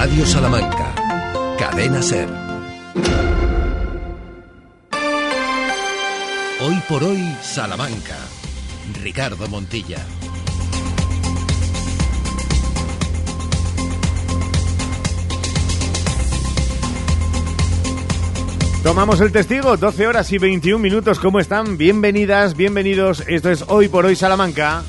Radio Salamanca, Cadena Ser. Hoy por hoy, Salamanca. Ricardo Montilla. Tomamos el testigo, 12 horas y 21 minutos. ¿Cómo están? Bienvenidas, bienvenidos. Esto es Hoy por Hoy Salamanca.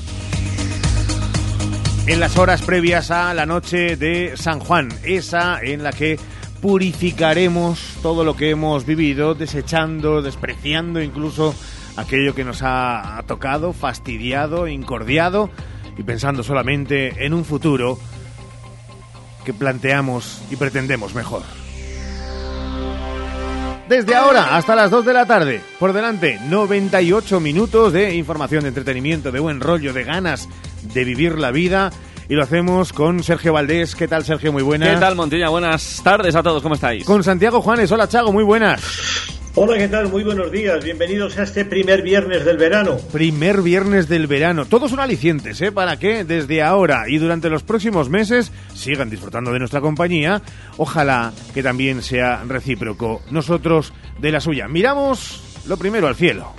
En las horas previas a la noche de San Juan, esa en la que purificaremos todo lo que hemos vivido, desechando, despreciando incluso aquello que nos ha tocado, fastidiado, incordiado y pensando solamente en un futuro que planteamos y pretendemos mejor. Desde ahora hasta las 2 de la tarde, por delante 98 minutos de información, de entretenimiento, de buen rollo, de ganas de vivir la vida. Y lo hacemos con Sergio Valdés. ¿Qué tal, Sergio? Muy buenas. ¿Qué tal, Montilla? Buenas tardes a todos. ¿Cómo estáis? Con Santiago Juanes. Hola, Chago. Muy buenas. Hola, ¿qué tal? Muy buenos días. Bienvenidos a este primer viernes del verano. Primer viernes del verano. Todos son alicientes, ¿eh? Para que desde ahora y durante los próximos meses sigan disfrutando de nuestra compañía. Ojalá que también sea recíproco. Nosotros de la suya. Miramos lo primero al cielo.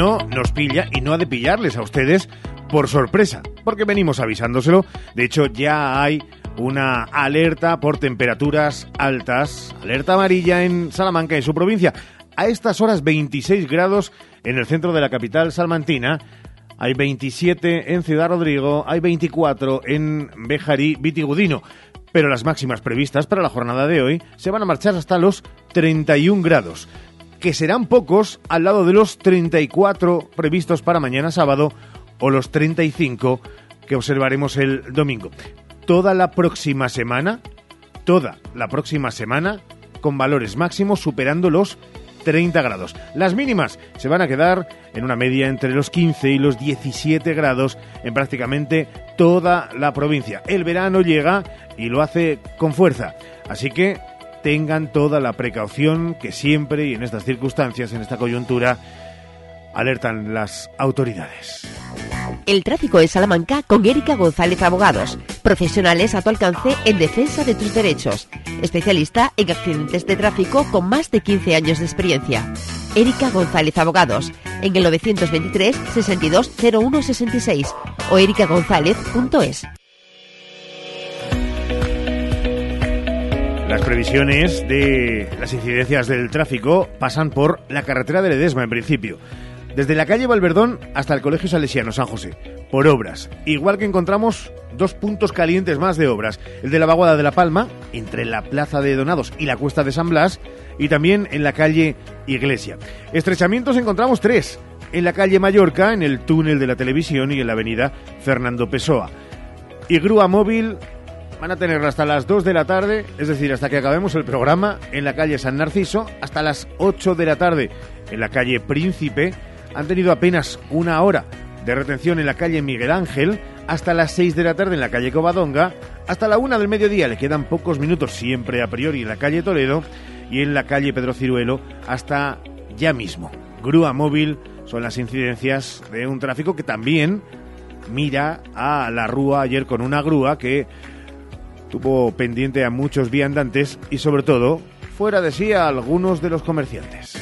No nos pilla y no ha de pillarles a ustedes por sorpresa, porque venimos avisándoselo. De hecho, ya hay una alerta por temperaturas altas, alerta amarilla en Salamanca y su provincia. A estas horas 26 grados en el centro de la capital salmantina, hay 27 en Ciudad Rodrigo, hay 24 en Bejarí Vitigudino. Pero las máximas previstas para la jornada de hoy se van a marchar hasta los 31 grados, que serán pocos al lado de los 34 previstos para mañana sábado o los 35 que observaremos el domingo. Toda la próxima semana, toda la próxima semana, con valores máximos superando los 30 grados. Las mínimas se van a quedar en una media entre los 15 y los 17 grados en prácticamente toda la provincia. El verano llega y lo hace con fuerza. Así que tengan toda la precaución que siempre y en estas circunstancias, en esta coyuntura, alertan las autoridades. El tráfico de Salamanca con Erika González Abogados, profesionales a tu alcance en defensa de tus derechos, especialista en accidentes de tráfico con más de 15 años de experiencia. Erika González Abogados, en el 923 62 01 66 o erikagonzález.es. Las previsiones de las incidencias del tráfico pasan por la carretera de Ledesma en principio. Desde la calle Valverdón hasta el Colegio Salesiano San José, por obras. Igual que encontramos dos puntos calientes más de obras. El de la Vaguada de la Palma, entre la Plaza de Donados y la Cuesta de San Blas, y también en la calle Iglesia. Estrechamientos encontramos tres. En la calle Mallorca, en el túnel de la televisión y en la avenida Fernando Pessoa. Y grúa móvil van a tenerla hasta las 2 de la tarde, es decir, hasta que acabemos el programa, en la calle San Narciso, hasta las 8 de la tarde en la calle Príncipe. Han tenido apenas una hora de retención en la calle Miguel Ángel, hasta las 6 de la tarde en la calle Covadonga, hasta la 1 del mediodía le quedan pocos minutos siempre a priori en la calle Toledo y en la calle Pedro Ciruelo hasta ya mismo. Grúa móvil son las incidencias de un tráfico que también mira a la rúa ayer con una grúa que tuvo pendiente a muchos viandantes y sobre todo fuera de sí a algunos de los comerciantes.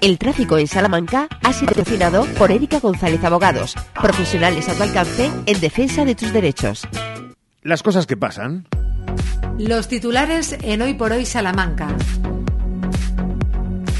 El tráfico en Salamanca ha sido patrocinado por Erika González Abogados, profesionales a tu alcance en defensa de tus derechos. Las cosas que pasan. Los titulares en Hoy por Hoy Salamanca.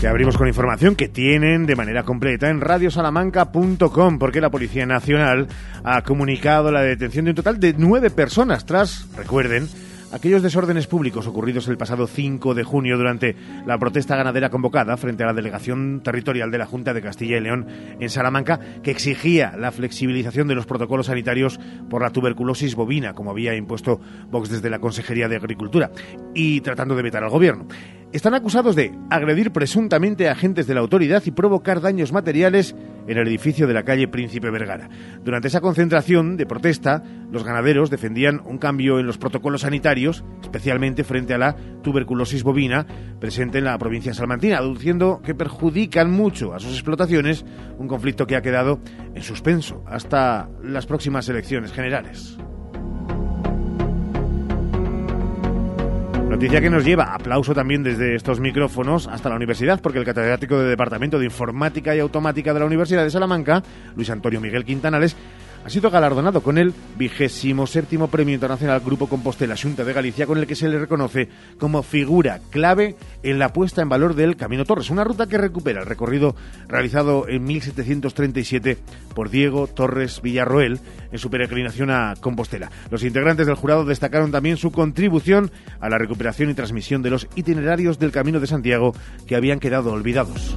Te abrimos con información que tienen de manera completa en radiosalamanca.com porque la Policía Nacional ha comunicado la detención de un total de nueve personas tras, recuerden, aquellos desórdenes públicos ocurridos el pasado 5 de junio durante la protesta ganadera convocada frente a la delegación territorial de la Junta de Castilla y León en Salamanca, que exigía la flexibilización de los protocolos sanitarios por la tuberculosis bovina, como había impuesto Vox desde la Consejería de Agricultura, y tratando de vetar al gobierno. Están acusados de agredir presuntamente a agentes de la autoridad y provocar daños materiales en el edificio de la calle Príncipe Vergara. Durante esa concentración de protesta, los ganaderos defendían un cambio en los protocolos sanitarios, especialmente frente a la tuberculosis bovina presente en la provincia salmantina, aduciendo que perjudican mucho a sus explotaciones, un conflicto que ha quedado en suspenso hasta las próximas elecciones generales. Noticia que nos lleva, aplauso también desde estos micrófonos, hasta la universidad, porque el catedrático de Departamento de Informática y Automática de la Universidad de Salamanca, Luis Antonio Miguel Quintanales, ha sido galardonado con el vigésimo séptimo Premio Internacional Grupo Compostela Junta de Galicia, con el que se le reconoce como figura clave en la puesta en valor del Camino Torres, una ruta que recupera el recorrido realizado en 1737 por Diego Torres Villarroel en su peregrinación a Compostela. Los integrantes del jurado destacaron también su contribución a la recuperación y transmisión de los itinerarios del Camino de Santiago que habían quedado olvidados.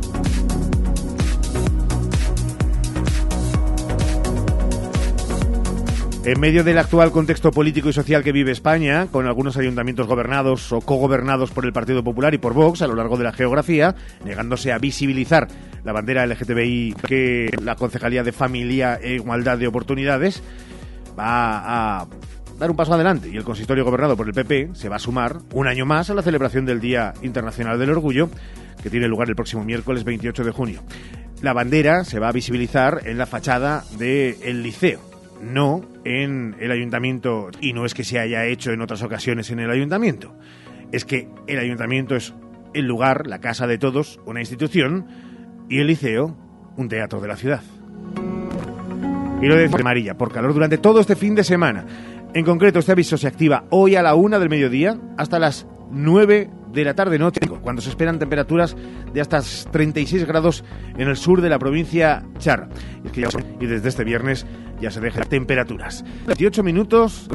En medio del actual contexto político y social que vive España, con algunos ayuntamientos gobernados o cogobernados por el Partido Popular y por Vox a lo largo de la geografía, negándose a visibilizar la bandera LGTBI que la Concejalía de Familia e Igualdad de Oportunidades va a dar un paso adelante y el consistorio gobernado por el PP se va a sumar un año más a la celebración del Día Internacional del Orgullo que tiene lugar el próximo miércoles 28 de junio. La bandera se va a visibilizar en la fachada del liceo no en el ayuntamiento, y no es que se haya hecho en otras ocasiones en el ayuntamiento, es que el ayuntamiento es el lugar, la casa de todos, una institución, y el liceo, un teatro de la ciudad. Y lo de amarilla, por calor durante todo este fin de semana. En concreto, este aviso se activa hoy a la una del mediodía hasta las 9 de la tarde-noche, cuando se esperan temperaturas de hasta 36 grados en el sur de la provincia Char. Y, desde este viernes ya se dejan temperaturas. 28 minutos.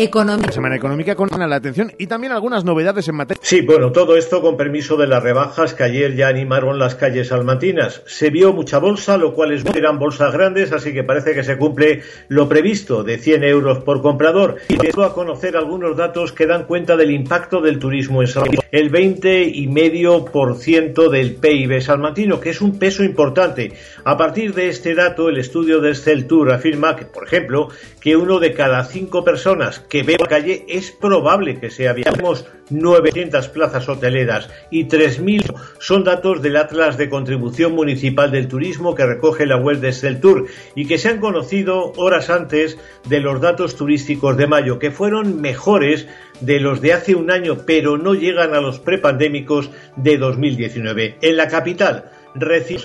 Economía. Semana económica con la atención y también algunas novedades en materia. Sí, bueno, todo esto con permiso de las rebajas que ayer ya animaron las calles salmantinas. Se vio mucha bolsa, lo cual es eran bolsas grandes, así que parece que se cumple lo previsto de 100 euros por comprador. Y esto a conocer algunos datos que dan cuenta del impacto del turismo en Salmantino. El 20 y medio por ciento del PIB salmantino, que es un peso importante. A partir de este dato, el estudio de Tour afirma que, por ejemplo, que uno de cada cinco personas que ve la calle es probable que sea Tenemos 900 plazas hoteleras y 3.000 son datos del Atlas de Contribución Municipal del Turismo que recoge la web de Tour y que se han conocido horas antes de los datos turísticos de mayo, que fueron mejores de los de hace un año, pero no llegan a los prepandémicos de 2019. En la capital,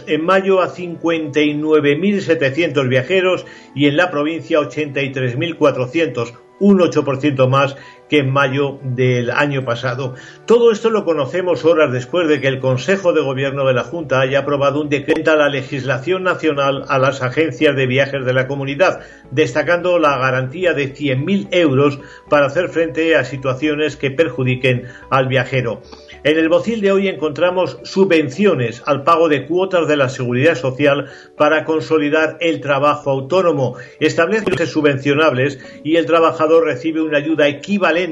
en mayo a 59.700 viajeros y en la provincia 83.400, un 8% más que en mayo del año pasado. Todo esto lo conocemos horas después de que el Consejo de Gobierno de la Junta haya aprobado un decreto a la legislación nacional a las agencias de viajes de la comunidad, destacando la garantía de 100.000 euros para hacer frente a situaciones que perjudiquen al viajero. En el bocil de hoy encontramos subvenciones al pago de cuotas de la seguridad social para consolidar el trabajo autónomo. Establece subvencionables y el trabajador recibe una ayuda equivalente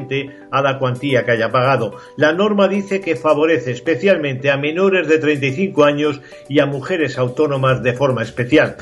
a la cuantía que haya pagado. La norma dice que favorece especialmente a menores de 35 años y a mujeres autónomas de forma especial.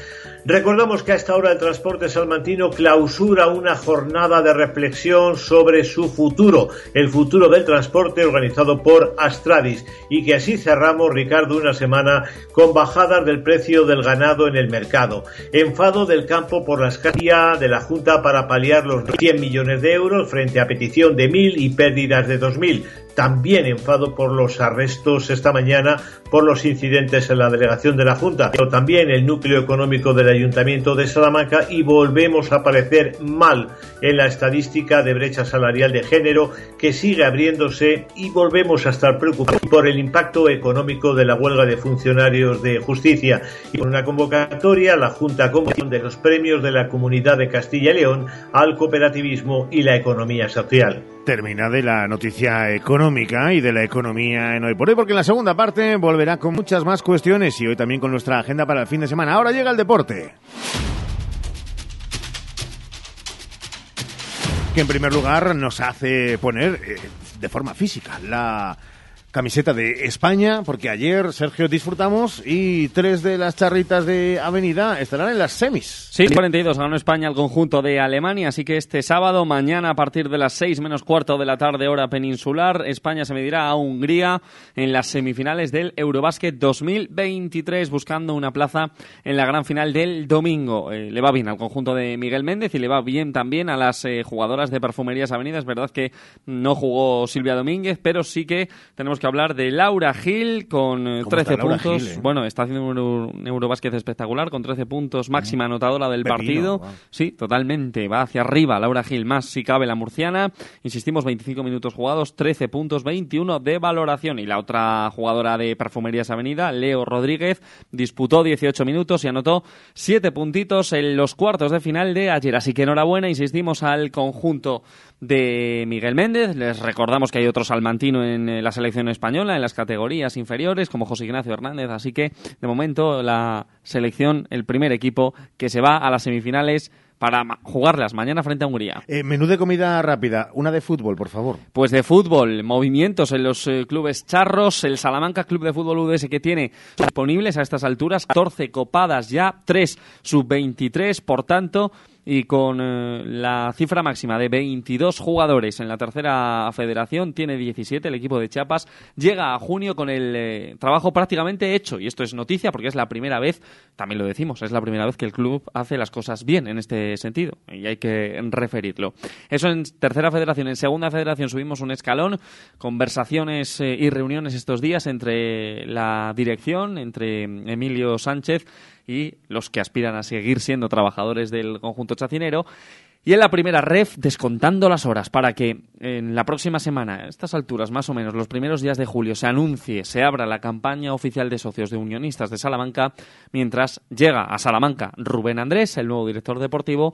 Recordamos que a esta hora el transporte salmantino clausura una jornada de reflexión sobre su futuro, el futuro del transporte organizado por Astradis, y que así cerramos, Ricardo, una semana con bajadas del precio del ganado en el mercado, enfado del campo por la escasía de la Junta para paliar los 100 millones de euros frente a petición de 1.000 y pérdidas de 2.000, también enfado por los arrestos esta mañana por los incidentes en la delegación de la Junta, pero también el núcleo económico del Ayuntamiento de Salamanca y volvemos a aparecer mal en la estadística de brecha salarial de género que sigue abriéndose y volvemos a estar preocupados por el impacto económico de la huelga de funcionarios de justicia. Y con una convocatoria la Junta Comisión de los premios de la Comunidad de Castilla y León al cooperativismo y la economía social termina de la noticia económica y de la economía en hoy por hoy, porque en la segunda parte volverá con muchas más cuestiones y hoy también con nuestra agenda para el fin de semana. Ahora llega el deporte. Que en primer lugar nos hace poner eh, de forma física la camiseta de España, porque ayer, Sergio, disfrutamos y tres de las charritas de Avenida estarán en las semis. Sí, 42 ganó España al conjunto de Alemania, así que este sábado, mañana a partir de las 6 menos cuarto de la tarde hora peninsular, España se medirá a Hungría en las semifinales del Eurobásquet 2023, buscando una plaza en la gran final del domingo. Eh, le va bien al conjunto de Miguel Méndez y le va bien también a las eh, jugadoras de Perfumerías Avenida. Es verdad que no jugó Silvia Domínguez, pero sí que tenemos que hablar de Laura Gil con eh, 13 puntos. Gil, eh? Bueno, está haciendo un, Euro- un Eurobásquet espectacular con 13 puntos, máxima anotadora del Pepino, partido. wow. Sí, totalmente. Va hacia arriba Laura Gil, más si cabe la murciana. Insistimos, 25 minutos jugados, 13 puntos, 21 de valoración. Y la otra jugadora de Perfumerías Avenida, Leo Rodríguez, disputó 18 minutos y anotó 7 puntitos en los cuartos de final de ayer. Así que enhorabuena, insistimos al conjunto de Miguel Méndez. Les recordamos que hay otro salmantino en eh, la selección española, en las categorías inferiores, como José Ignacio Hernández. Así que, de momento, la selección, el primer equipo que se va a las semifinales para jugarlas mañana frente a Hungría. Eh, menú de comida rápida, una de fútbol, por favor. Pues de fútbol, movimientos en los eh, clubes charros, el Salamanca Club de Fútbol UDS que tiene disponibles a estas alturas 14 copadas ya, 3 sub-23, por tanto, y con eh, la cifra máxima de 22 jugadores en la tercera federación, tiene 17 el equipo de Chiapas, llega a junio con el eh, trabajo prácticamente hecho, y esto es noticia porque es la primera vez, también lo decimos, es la primera vez que el club hace las cosas bien en este sentido, y hay que referirlo. Eso en tercera federación, en segunda federación subimos un escalón, conversaciones eh, y reuniones estos días entre la dirección, entre Emilio Sánchez y los que aspiran a seguir siendo trabajadores del conjunto chacinero. Y en la primera ref, descontando las horas para que en la próxima semana, a estas alturas más o menos, los primeros días de julio, se anuncie, se abra la campaña oficial de socios de unionistas de Salamanca, mientras llega a Salamanca Rubén Andrés, el nuevo director deportivo,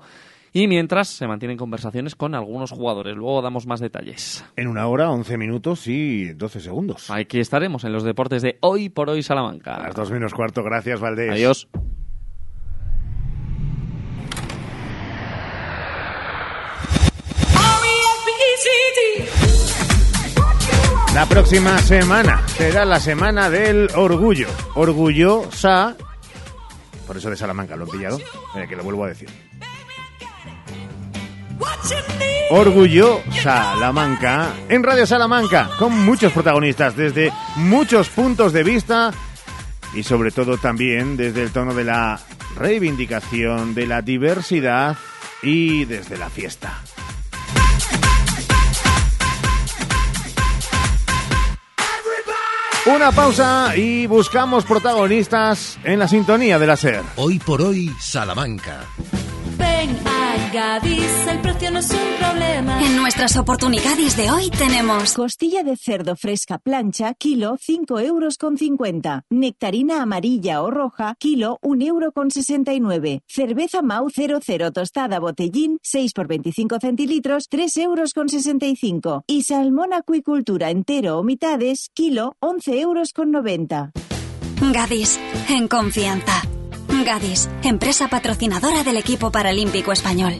y mientras se mantienen conversaciones con algunos jugadores. Luego damos más detalles. En una hora, 11 minutos y 12 segundos. Aquí estaremos en los deportes de Hoy por Hoy A Salamanca. las dos menos cuarto, gracias, Valdés. Adiós. La próxima semana será la semana del orgullo. Orgullosa. Por eso de Salamanca, lo he pillado. Mira, que lo vuelvo a decir. Orgullo Salamanca en Radio Salamanca, con muchos protagonistas desde muchos puntos de vista y sobre todo también desde el tono de la reivindicación de la diversidad y desde la fiesta. Una pausa y buscamos protagonistas en la sintonía de la SER. Hoy por hoy, Salamanca. Ven a Gadis, el precio no es un problema. En nuestras oportunidades de hoy tenemos Costilla de cerdo fresca plancha, kilo 5 euros con 50. Nectarina amarilla o roja, kilo 1 euro con 69. Cerveza Mau 00 tostada botellín, 6 por 25 centilitros, 3 euros con 65. Y salmón acuicultura entero o mitades, kilo 11 euros con 90. Gadis, en confianza. Gadis, empresa patrocinadora del equipo paralímpico español.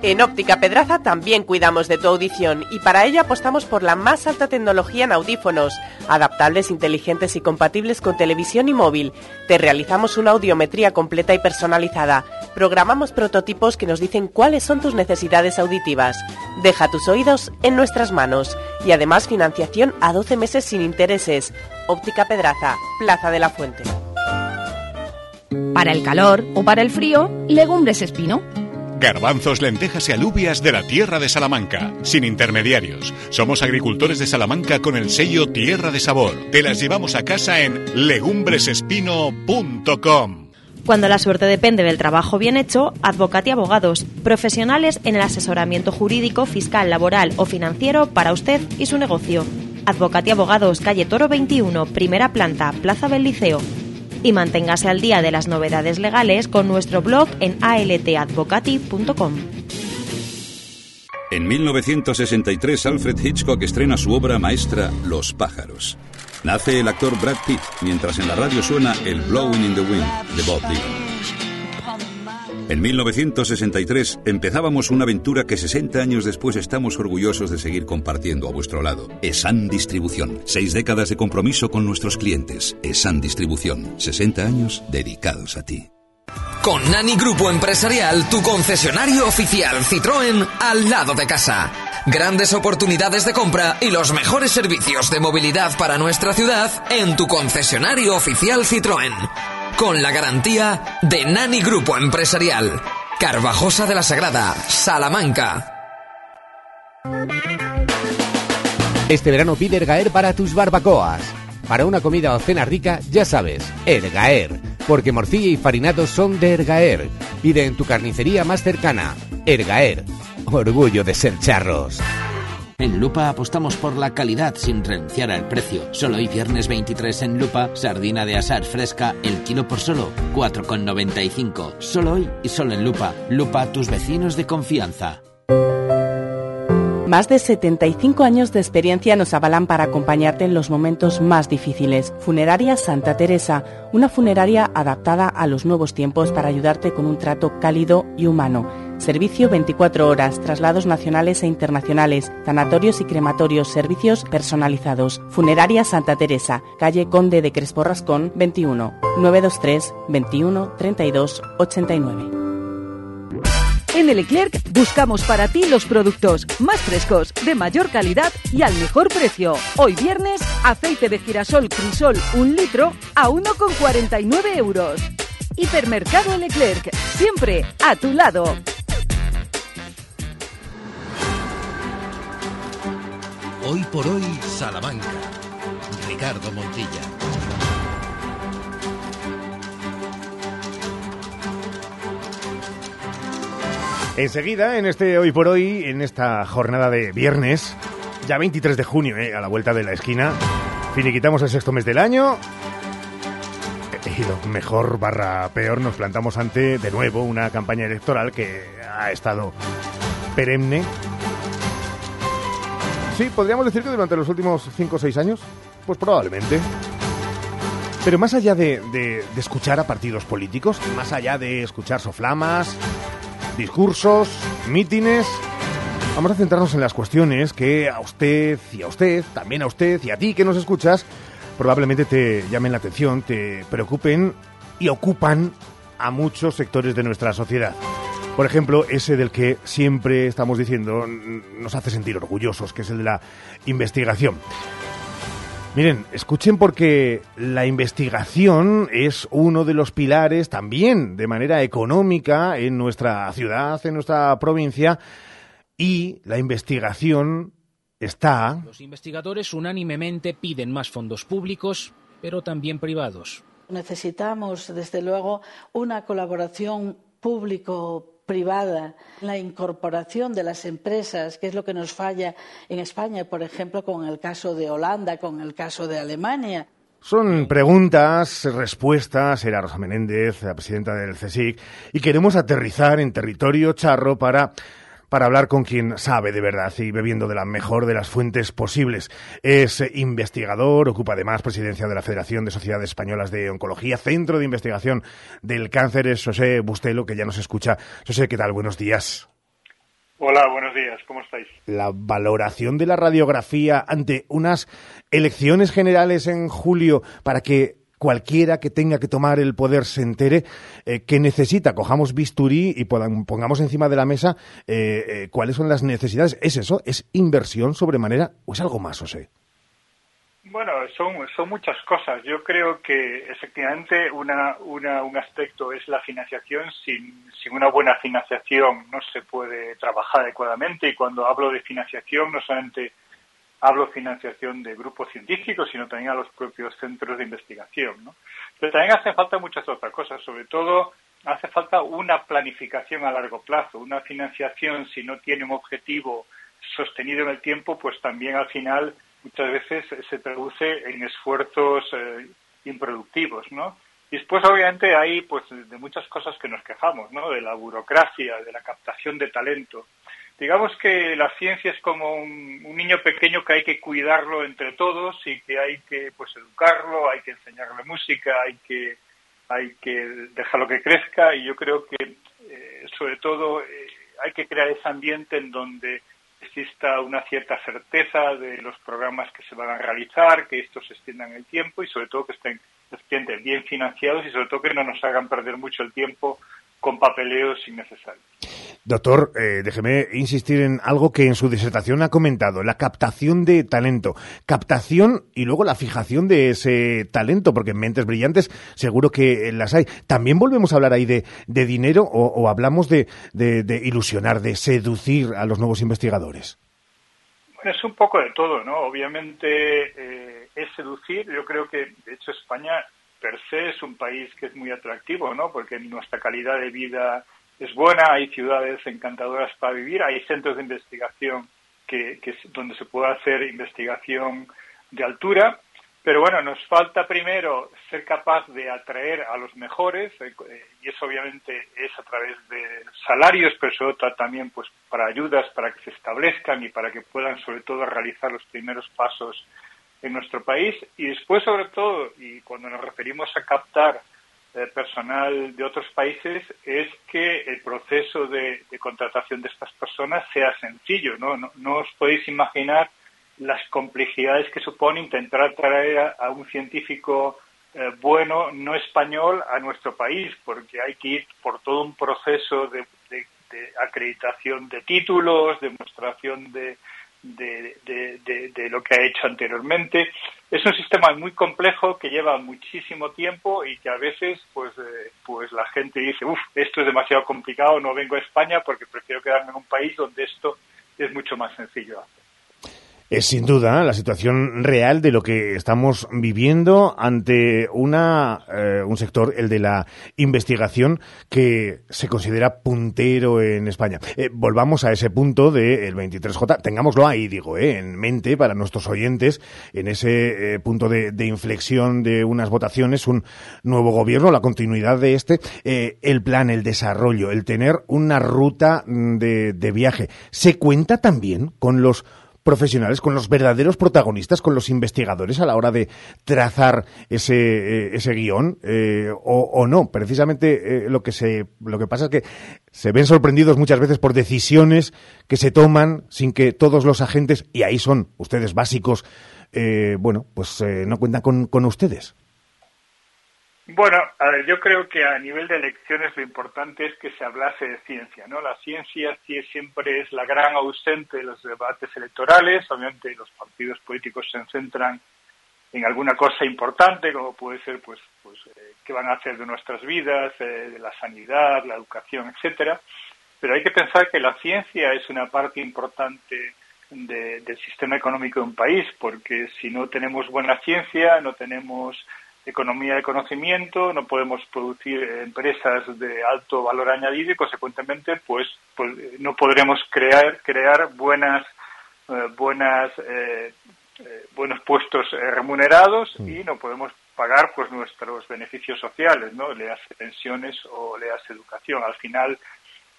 En Óptica Pedraza también cuidamos de tu audición y para ello apostamos por la más alta tecnología en audífonos, adaptables, inteligentes y compatibles con televisión y móvil. Te realizamos una audiometría completa y personalizada. Programamos prototipos que nos dicen cuáles son tus necesidades auditivas. Deja tus oídos en nuestras manos y además financiación a 12 meses sin intereses. Óptica Pedraza, Plaza de la Fuente. Para el calor o para el frío, legumbres espino. Garbanzos, lentejas y alubias de la tierra de Salamanca, sin intermediarios. Somos agricultores de Salamanca con el sello Tierra de Sabor. Te las llevamos a casa en legumbresespino.com. Cuando la suerte depende del trabajo bien hecho, Advocati Abogados, profesionales en el asesoramiento jurídico, fiscal, laboral o financiero para usted y su negocio. Advocati Abogados, calle Toro 21, primera planta, Plaza del Liceo. Y manténgase al día de las novedades legales con nuestro blog en altadvocati.com. En 1963, Alfred Hitchcock estrena su obra maestra Los pájaros. Nace el actor Brad Pitt, mientras en la radio suena el Blowing in the Wind de Bob Dylan. En 1963 empezábamos una aventura que 60 años después estamos orgullosos de seguir compartiendo a vuestro lado. ESAN Distribución. Seis décadas de compromiso con nuestros clientes. ESAN Distribución. 60 años dedicados a ti. Con Nani Grupo Empresarial, tu concesionario oficial Citroën al lado de casa. Grandes oportunidades de compra y los mejores servicios de movilidad para nuestra ciudad en tu concesionario oficial Citroën con la garantía de Nani Grupo Empresarial. Carvajosa de la Sagrada, Salamanca. Este verano pide Ergaer para tus barbacoas. Para una comida o cena rica, ya sabes, Ergaer. Porque morcilla y farinados son de Ergaer. Pide en tu carnicería más cercana. Ergaer. Orgullo de ser charros. En Lupa apostamos por la calidad sin renunciar al precio. Solo hoy viernes 23 en Lupa, sardina de asar fresca, el kilo por solo 4,95. Solo hoy y solo en Lupa. Lupa, tus vecinos de confianza. Más de 75 años de experiencia nos avalan para acompañarte en los momentos más difíciles. Funeraria Santa Teresa, una funeraria adaptada a los nuevos tiempos para ayudarte con un trato cálido y humano. Servicio 24 horas, traslados nacionales e internacionales, tanatorios y crematorios, servicios personalizados. Funeraria Santa Teresa, calle Conde de Crespo Rascón, 21, 923 21 32 89. En el Leclerc buscamos para ti los productos más frescos, de mayor calidad y al mejor precio. Hoy viernes, aceite de girasol Crisol un litro a 1,49 euros. Hipermercado Leclerc, siempre a tu lado. Hoy por hoy, Salamanca. Ricardo Montilla. Enseguida, en este Hoy por Hoy, en esta jornada de viernes, ya 23 de junio, eh, a la vuelta de la esquina, finiquitamos el sexto mes del año. Y lo mejor barra peor, nos plantamos ante, de nuevo, una campaña electoral que ha estado perenne. Sí, podríamos decir que durante los últimos 5 o 6 años, pues probablemente. Pero más allá de, escuchar a partidos políticos, más allá de escuchar soflamas, discursos, mítines. Vamos a centrarnos en las cuestiones que a usted y a usted, también a usted y a ti que nos escuchas, probablemente te llamen la atención, te preocupen y ocupan a muchos sectores de nuestra sociedad. Por ejemplo, ese del que siempre estamos diciendo nos hace sentir orgullosos, que es el de la investigación. Miren, escuchen porque la investigación es uno de los pilares también de manera económica en nuestra ciudad, en nuestra provincia, y la investigación está... Los investigadores unánimemente piden más fondos públicos, pero también privados. Necesitamos, desde luego, una colaboración público privada, la incorporación de las empresas, que es lo que nos falla en España, por ejemplo, con el caso de Holanda, con el caso de Alemania. Son preguntas, respuestas, era Rosa Menéndez, la presidenta del CSIC, y queremos aterrizar en territorio charro para para hablar con quien sabe de verdad y bebiendo de la mejor de las fuentes posibles. Es investigador, ocupa además presidencia de la Federación de Sociedades Españolas de Oncología, Centro de Investigación del Cáncer, es José Bustelo, que ya nos escucha. José, ¿qué tal? Buenos días. Hola, buenos días, ¿cómo estáis? La valoración de la radiografía ante unas elecciones generales en julio para que cualquiera que tenga que tomar el poder se entere eh, que necesita, cojamos bisturí y pongamos encima de la mesa eh, eh, cuáles son las necesidades. ¿Es eso? ¿Es inversión sobremanera o es algo más, o sé? Bueno, son, son muchas cosas. Yo creo que efectivamente una, una, un aspecto es la financiación. Sin, sin una buena financiación no se puede trabajar adecuadamente y cuando hablo de financiación no solamente hablo financiación de grupos científicos, sino también a los propios centros de investigación. ¿no? Pero también hace falta muchas otras cosas, sobre todo hace falta una planificación a largo plazo, una financiación si no tiene un objetivo sostenido en el tiempo, pues también al final muchas veces se traduce en esfuerzos eh, improductivos, ¿no? Y después, obviamente, hay pues de muchas cosas que nos quejamos, ¿no? De la burocracia, de la captación de talento. Digamos que la ciencia es como un, niño pequeño que hay que cuidarlo entre todos y que hay que pues educarlo, hay que enseñarle música, hay que hay que dejarlo que crezca y yo creo que eh, sobre todo eh, hay que crear ese ambiente en donde exista una cierta certeza de los programas que se van a realizar, que estos se extiendan el tiempo y sobre todo que estén bien financiados y sobre todo que no nos hagan perder mucho el tiempo con papeleos innecesarios. Doctor, eh, déjeme insistir en algo que en su disertación ha comentado, la captación de talento. Captación y luego la fijación de ese talento, porque en mentes brillantes seguro que las hay. También volvemos a hablar ahí de, dinero o, hablamos de, ilusionar, de seducir a los nuevos investigadores. Bueno, es un poco de todo, ¿no? Obviamente eh, es seducir. Yo creo que, de hecho, España per se es un país que es muy atractivo, ¿no? Porque nuestra calidad de vida es buena, hay ciudades encantadoras para vivir, hay centros de investigación que, que donde se puede hacer investigación de altura, pero bueno, nos falta primero ser capaz de atraer a los mejores eh, y eso obviamente es a través de salarios, pero todo también pues para ayudas para que se establezcan y para que puedan sobre todo realizar los primeros pasos en nuestro país. Y después sobre todo y cuando nos referimos a captar personal de otros países es que el proceso de, contratación de estas personas sea sencillo no, no, os podéis imaginar las complejidades que supone intentar traer a, un científico eh, bueno no español a nuestro país porque hay que ir por todo un proceso de acreditación de títulos demostración de de, de, lo que ha hecho anteriormente. Es un sistema muy complejo que lleva muchísimo tiempo y que a veces pues, eh, pues la gente dice, uff, esto es demasiado complicado, no vengo a España porque prefiero quedarme en un país donde esto es mucho más sencillo es sin duda la situación real de lo que estamos viviendo ante una, eh, un sector, el de la investigación, que se considera puntero en España. Eh, volvamos a ese punto del 23J, tengámoslo ahí, digo, eh, en mente para nuestros oyentes, en ese punto de, inflexión de unas votaciones, un nuevo gobierno, la continuidad de este, el plan, el desarrollo, el tener una ruta de, de viaje. ¿Se cuenta también con los profesionales, con los verdaderos protagonistas, con los investigadores a la hora de trazar ese, eh, ese guion eh, o, no. Precisamente eh, lo que se lo que pasa es que se ven sorprendidos muchas veces por decisiones que se toman sin que todos los agentes y ahí son ustedes básicos. bueno, pues no cuentan con, con ustedes. Bueno, a ver, yo creo que a nivel de elecciones lo importante es que se hablase de ciencia, ¿no? La ciencia siempre es la gran ausente de los debates electorales, obviamente los partidos políticos se centran en alguna cosa importante, como puede ser, pues, pues eh, qué van a hacer de nuestras vidas, eh, de la sanidad, la educación, etcétera. Pero hay que pensar que la ciencia es una parte importante del sistema económico de un país, porque si no tenemos buena ciencia, no tenemos economía de conocimiento, no podemos producir empresas de alto valor añadido y consecuentemente pues, pues no podremos crear crear buenas eh, buenas eh, eh, buenos puestos remunerados y no podemos pagar pues nuestros beneficios sociales, ¿no? Le hace pensiones o le hace educación. Al final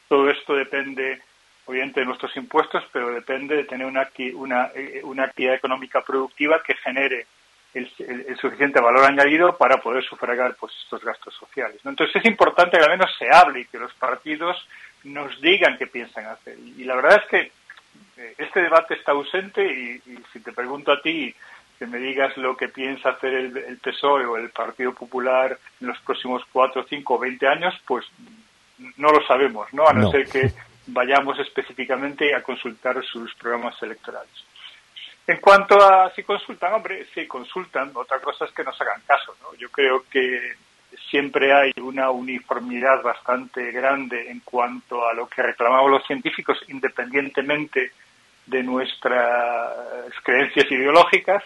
todo esto depende obviamente de nuestros impuestos, pero depende de tener una, una, una actividad económica productiva que genere el, suficiente valor añadido para poder sufragar pues estos gastos sociales. Entonces es importante que al menos se hable y que los partidos nos digan qué piensan hacer. Y, la verdad es que eh, este debate está ausente y, si te pregunto a ti que me digas lo que piensa hacer el, el PSOE o el Partido Popular en los próximos cuatro, cinco o veinte años, pues no lo sabemos, ¿no? A no. ser que vayamos específicamente a consultar sus programas electorales. En cuanto a si consultan, hombre, si consultan, otra cosa es que nos hagan caso, ¿no? Yo creo que siempre hay una uniformidad bastante grande en cuanto a lo que reclamamos los científicos, independientemente de nuestras creencias ideológicas,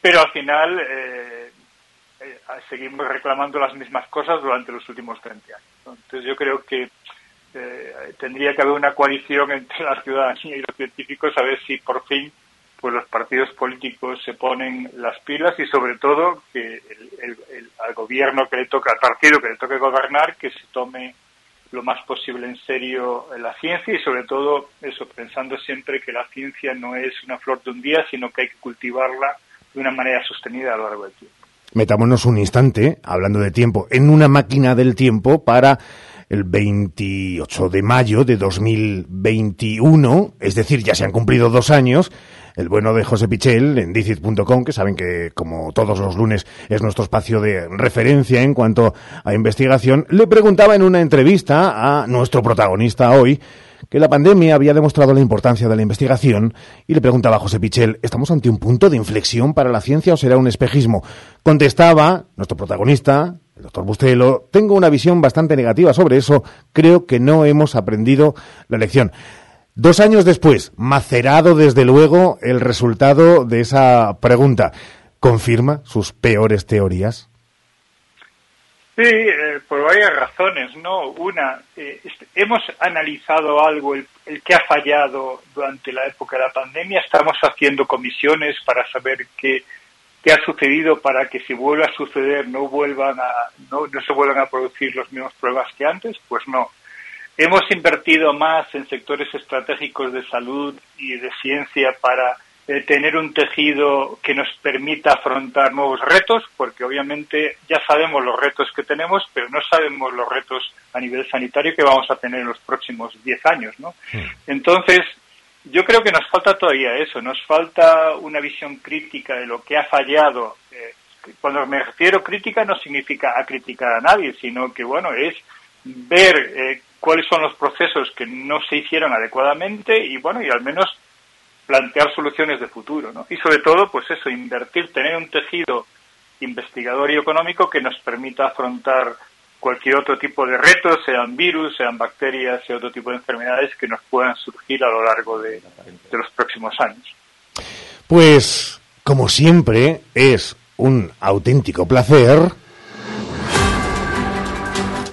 pero al final eh, eh, seguimos reclamando las mismas cosas durante los últimos 30 años. Entonces yo creo que eh, tendría que haber una coalición entre la ciudadanía y los científicos a ver si por fin pues los partidos políticos se ponen las pilas y sobre todo que el, al gobierno que le toca, al partido que le toque gobernar, que se tome lo más posible en serio la ciencia y sobre todo eso, pensando siempre que la ciencia no es una flor de un día, sino que hay que cultivarla de una manera sostenida a lo largo del tiempo. Metámonos un instante, hablando de tiempo, en una máquina del tiempo para el 28 de mayo de 2021, es decir, ya se han cumplido dos años, el bueno de José Pichel en dicit.com, que saben que como todos los lunes es nuestro espacio de referencia en cuanto a investigación, le preguntaba en una entrevista a nuestro protagonista hoy que la pandemia había demostrado la importancia de la investigación y le preguntaba a José Pichel, ¿estamos ante un punto de inflexión para la ciencia o será un espejismo? Contestaba nuestro protagonista, el doctor Bustelo, tengo una visión bastante negativa sobre eso, creo que no hemos aprendido la lección. Dos años después, macerado desde luego el resultado de esa pregunta, ¿confirma sus peores teorías? Sí, eh, por varias razones, ¿no? Una, eh, hemos analizado algo, el, el, que ha fallado durante la época de la pandemia, estamos haciendo comisiones para saber qué, qué ha sucedido para que si vuelva a suceder no vuelvan a no, no se vuelvan a producir los mismos pruebas que antes pues no hemos invertido más en sectores estratégicos de salud y de ciencia para eh, tener un tejido que nos permita afrontar nuevos retos porque obviamente ya sabemos los retos que tenemos pero no sabemos los retos a nivel sanitario que vamos a tener en los próximos 10 años ¿no? entonces yo creo que nos falta todavía eso, nos falta una visión crítica de lo que ha fallado. Eh, cuando me refiero crítica no significa a criticar a nadie, sino que bueno, es ver eh, cuáles son los procesos que no se hicieron adecuadamente y bueno, y al menos plantear soluciones de futuro, ¿no? Y sobre todo, pues eso, invertir, tener un tejido investigador y económico que nos permita afrontar cualquier otro tipo de retos, sean virus, sean bacterias, sea otro tipo de enfermedades que nos puedan surgir a lo largo de, de los próximos años. Pues, como siempre, es un auténtico placer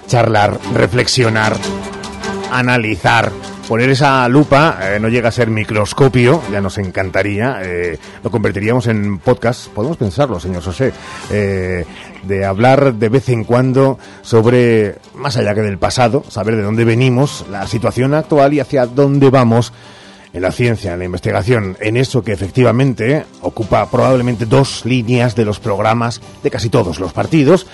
charlar, reflexionar, analizar poner esa lupa eh, no llega a ser microscopio, ya nos encantaría, eh, lo convertiríamos en podcast, podemos pensarlo, señor José, eh, de hablar de vez en cuando sobre, más allá que del pasado, saber de dónde venimos, la situación actual y hacia dónde vamos en la ciencia, en la investigación, en eso que efectivamente ocupa probablemente dos líneas de los programas de casi todos los partidos,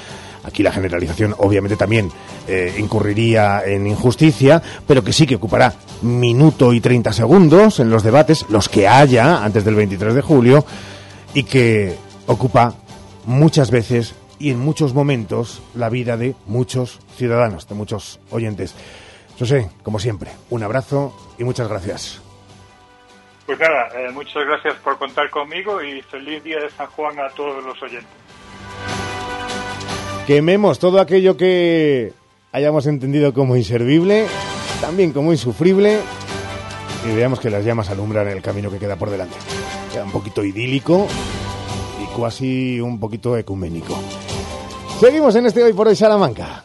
Aquí la generalización obviamente también eh, incurriría en injusticia, pero que sí que ocupará minuto y 30 segundos en los debates, los que haya antes del 23 de julio, y que ocupa muchas veces y en muchos momentos la vida de muchos ciudadanos, de muchos oyentes. José, como siempre, un abrazo y muchas gracias. Pues nada, eh, muchas gracias por contar conmigo y feliz día de San Juan a todos los oyentes. Quememos todo aquello que hayamos entendido como inservible, también como insufrible, y veamos que las llamas alumbran el camino que queda por delante. Queda un poquito idílico y casi un poquito ecuménico. Seguimos en este Hoy por Hoy Salamanca.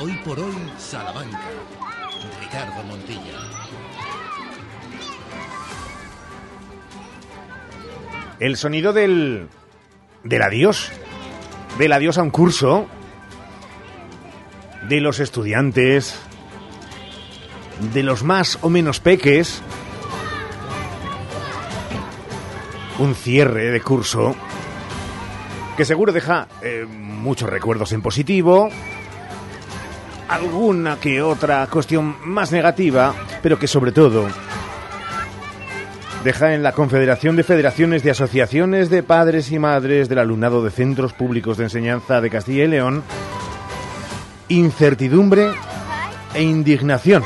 Hoy por hoy, Salamanca. Ricardo Montilla. El sonido del. del adiós. Del adiós a un curso. De los estudiantes. De los más o menos peques. Un cierre de curso. Que seguro deja eh, muchos recuerdos en positivo alguna que otra cuestión más negativa, pero que sobre todo deja en la Confederación de Federaciones de Asociaciones de Padres y Madres del Alumnado de Centros Públicos de Enseñanza de Castilla y León incertidumbre e indignación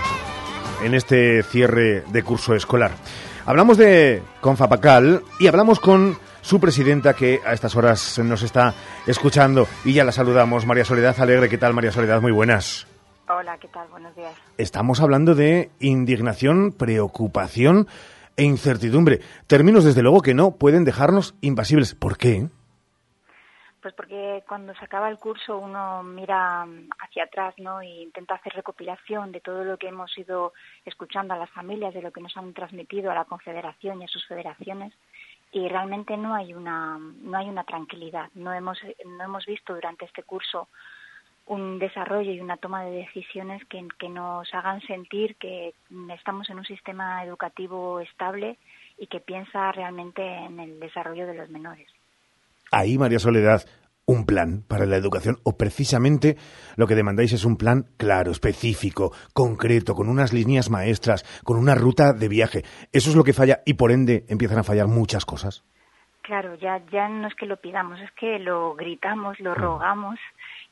en este cierre de curso escolar. Hablamos de Confapacal y hablamos con su presidenta que a estas horas nos está escuchando y ya la saludamos, María Soledad Alegre. ¿Qué tal, María Soledad? Muy buenas. Hola, ¿qué tal? Buenos días. Estamos hablando de indignación, preocupación e incertidumbre. Términos, desde luego, que no pueden dejarnos impasibles. ¿Por qué? Pues porque cuando se acaba el curso uno mira hacia atrás, ¿no? E intenta hacer recopilación de todo lo que hemos ido escuchando a las familias, de lo que nos han transmitido a la Confederación y a sus federaciones y realmente no hay una no hay una tranquilidad. No hemos no hemos visto durante este curso un desarrollo y una toma de decisiones que, que nos hagan sentir que estamos en un sistema educativo estable y que piensa realmente en el desarrollo de los menores. Ahí, María Soledad, un plan para la educación o precisamente lo que demandáis es un plan claro, específico, concreto, con unas líneas maestras, con una ruta de viaje. Eso es lo que falla y por ende empiezan a fallar muchas cosas. Claro, ya, ya no es que lo pidamos, es que lo gritamos, lo mm. rogamos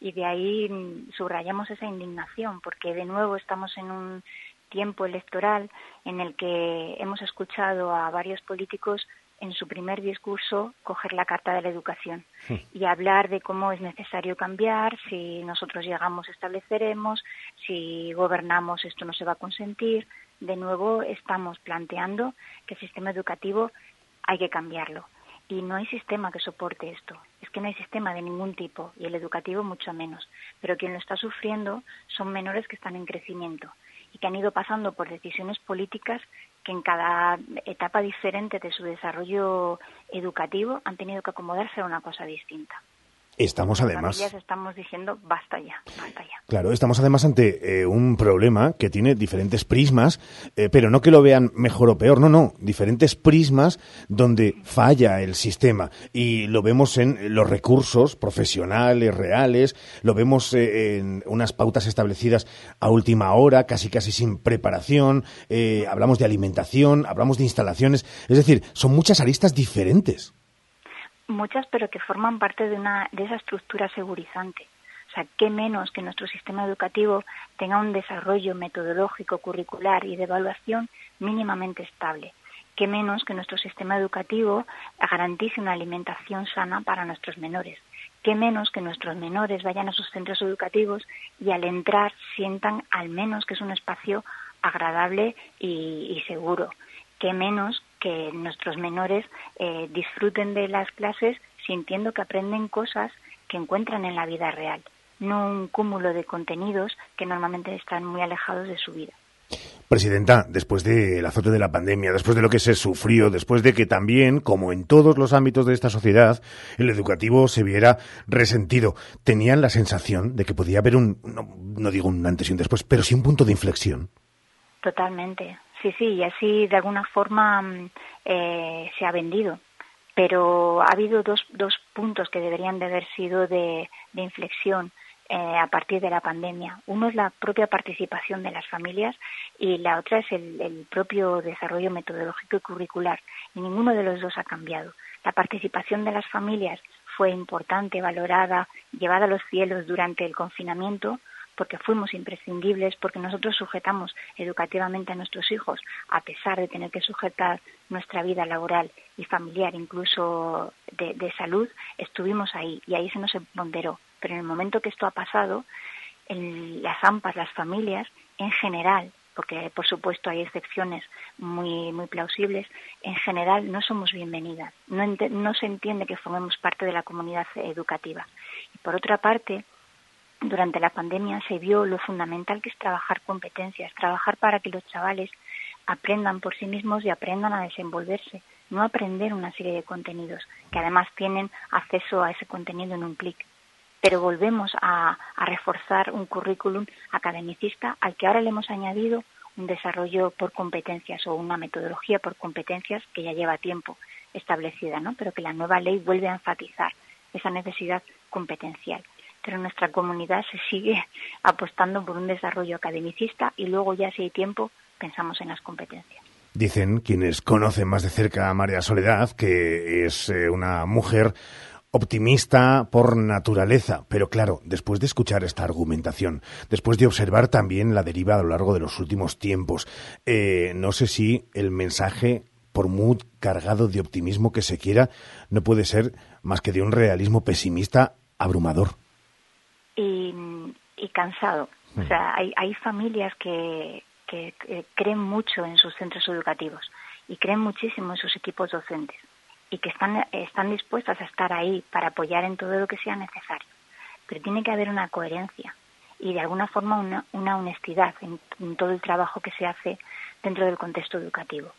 y de ahí mm, subrayamos esa indignación, porque de nuevo estamos en un tiempo electoral en el que hemos escuchado a varios políticos en su primer discurso coger la carta de la educación y hablar de cómo es necesario cambiar, si nosotros llegamos estableceremos, si gobernamos esto no se va a consentir. De nuevo estamos planteando que el sistema educativo hay que cambiarlo y no hay sistema que soporte esto. Es que no hay sistema de ningún tipo y el educativo mucho menos. Pero quien lo está sufriendo son menores que están en crecimiento y que han ido pasando por decisiones políticas que en cada etapa diferente de su desarrollo educativo han tenido que acomodarse a una cosa distinta. Estamos además. estamos diciendo basta ya, basta ya. Claro, estamos además ante eh, un problema que tiene diferentes prismas, eh, pero no que lo vean mejor o peor, no, no, diferentes prismas donde falla el sistema y lo vemos en los recursos profesionales, reales, lo vemos eh, en unas pautas establecidas a última hora, casi casi sin preparación, hablamos de alimentación, hablamos de instalaciones, es decir, son muchas aristas diferentes. Muchas, pero que forman parte de, una, de esa estructura segurizante. O sea, qué menos que nuestro sistema educativo tenga un desarrollo metodológico, curricular y de evaluación mínimamente estable. Qué menos que nuestro sistema educativo garantice una alimentación sana para nuestros menores. Qué menos que nuestros menores vayan a sus centros educativos y al entrar sientan al menos que es un espacio agradable y, y seguro. Qué menos que nuestros menores eh, disfruten de las clases sintiendo que aprenden cosas que encuentran en la vida real, no un cúmulo de contenidos que normalmente están muy alejados de su vida. Presidenta, después del azote de la pandemia, después de lo que se sufrió, después de que también, como en todos los ámbitos de esta sociedad, el educativo se viera resentido, ¿tenían la sensación de que podía haber un, no, no digo un antes y un después, pero sí un punto de inflexión? Totalmente. Sí, sí, y así de alguna forma mm, eh, se ha vendido. Pero ha habido dos, dos puntos que deberían de haber sido de, inflexión eh, a partir de la pandemia. Uno es la propia participación de las familias y la otra es el, el propio desarrollo metodológico y curricular. Y ninguno de los dos ha cambiado. La participación de las familias fue importante, valorada, llevada a los cielos durante el confinamiento, porque fuimos imprescindibles, porque nosotros sujetamos educativamente a nuestros hijos, a pesar de tener que sujetar nuestra vida laboral y familiar, incluso de, salud, estuvimos ahí y ahí se nos ponderó. Pero en el momento que esto ha pasado, en las AMPAs, las familias, en general, porque por supuesto hay excepciones muy, muy plausibles, en general no somos bienvenidas. No, no se entiende que formemos parte de la comunidad educativa. Y por otra parte, durante la pandemia se vio lo fundamental que es trabajar competencias, trabajar para que los chavales aprendan por sí mismos y aprendan a desenvolverse, no aprender una serie de contenidos que además tienen acceso a ese contenido en un clic. Pero volvemos a, reforzar un currículum academicista al que ahora le hemos añadido un desarrollo por competencias o una metodología por competencias que ya lleva tiempo establecida, ¿no? Pero que la nueva ley vuelve a enfatizar esa necesidad competencial pero nuestra comunidad se sigue apostando por un desarrollo academicista y luego ya si hay tiempo pensamos en las competencias. Dicen quienes conocen más de cerca a María Soledad que es eh, una mujer optimista por naturaleza, pero claro, después de escuchar esta argumentación, después de observar también la deriva a lo largo de los últimos tiempos, eh, no sé si el mensaje, por muy cargado de optimismo que se quiera, no puede ser más que de un realismo pesimista abrumador. Y, cansado. O sea, hay, hay familias que, que creen mucho en sus centros educativos y creen muchísimo en sus equipos docentes y que están, están dispuestas a estar ahí para apoyar en todo lo que sea necesario. Pero tiene que haber una coherencia y de alguna forma una, una honestidad en, todo el trabajo que se hace dentro del contexto educativo.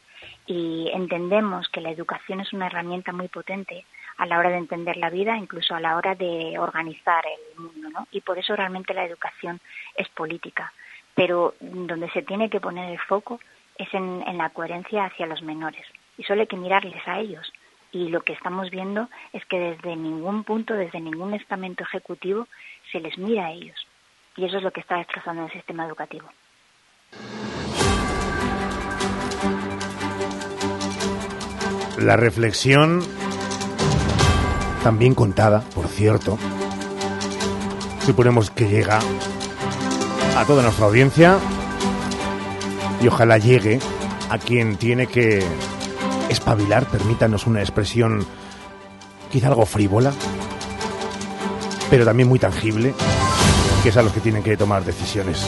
Y entendemos que la educación es una herramienta muy potente a la hora de entender la vida, incluso a la hora de organizar el mundo, ¿no? Y por eso realmente la educación es política. Pero donde se tiene que poner el foco es en, en la coherencia hacia los menores. Y solo hay que mirarles a ellos y lo que estamos viendo es que desde ningún punto, desde ningún estamento ejecutivo, se les mira a ellos. Y eso es lo que está destrozando el sistema educativo. La reflexión, también contada, por cierto, suponemos que llega a toda nuestra audiencia y ojalá llegue a quien tiene que espabilar, permítanos una expresión quizá algo frívola, pero también muy tangible, que es a los que tienen que tomar decisiones.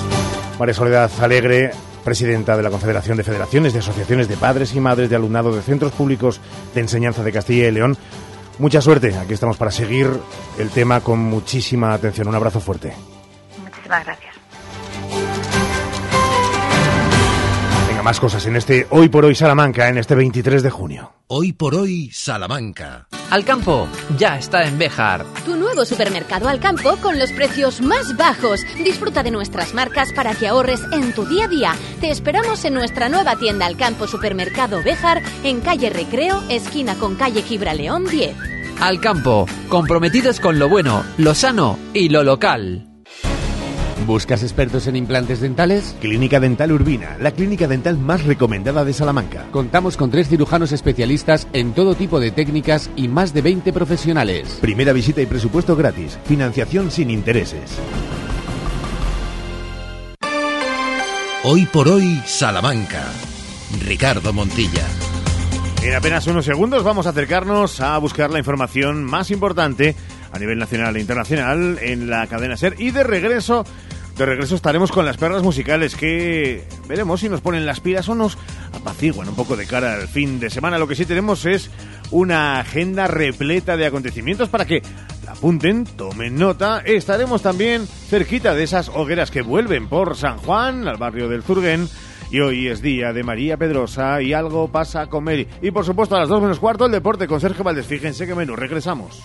María Soledad Alegre, presidenta de la Confederación de Federaciones de Asociaciones de Padres y Madres de Alumnado de Centros Públicos de Enseñanza de Castilla y León. Mucha suerte, aquí estamos para seguir el tema con muchísima atención. Un abrazo fuerte. Muchísimas gracias. Más cosas en este Hoy por Hoy Salamanca, en este 23 de junio. Hoy por Hoy Salamanca. Alcampo ya está en Bejar. Tu nuevo supermercado Alcampo con los precios más bajos. Disfruta de nuestras marcas para que ahorres en tu día a día. Te esperamos en nuestra nueva tienda Alcampo Supermercado Bejar en calle Recreo, esquina con calle Gibraleón 10. Alcampo, comprometidos con lo bueno, lo sano y lo local. ¿Buscas expertos en implantes dentales? Clínica Dental Urbina, la clínica dental más recomendada de Salamanca. Contamos con tres cirujanos especialistas en todo tipo de técnicas y más de 20 profesionales. Primera visita y presupuesto gratis. Financiación sin intereses. Hoy por hoy, Salamanca. Ricardo Montilla. En apenas unos segundos vamos a acercarnos a buscar la información más importante a nivel nacional e internacional en la cadena SER y de regreso de regreso estaremos con las perras musicales que veremos si nos ponen las pilas o nos apaciguan un poco de cara al fin de semana. Lo que sí tenemos es una agenda repleta de acontecimientos para que la apunten, tomen nota. Estaremos también cerquita de esas hogueras que vuelven por San Juan, al barrio del Zurguén. Y hoy es día de María Pedrosa y algo pasa con Mary. Y por supuesto a las dos menos cuarto el deporte con Sergio Valdés. Fíjense qué menú. Regresamos.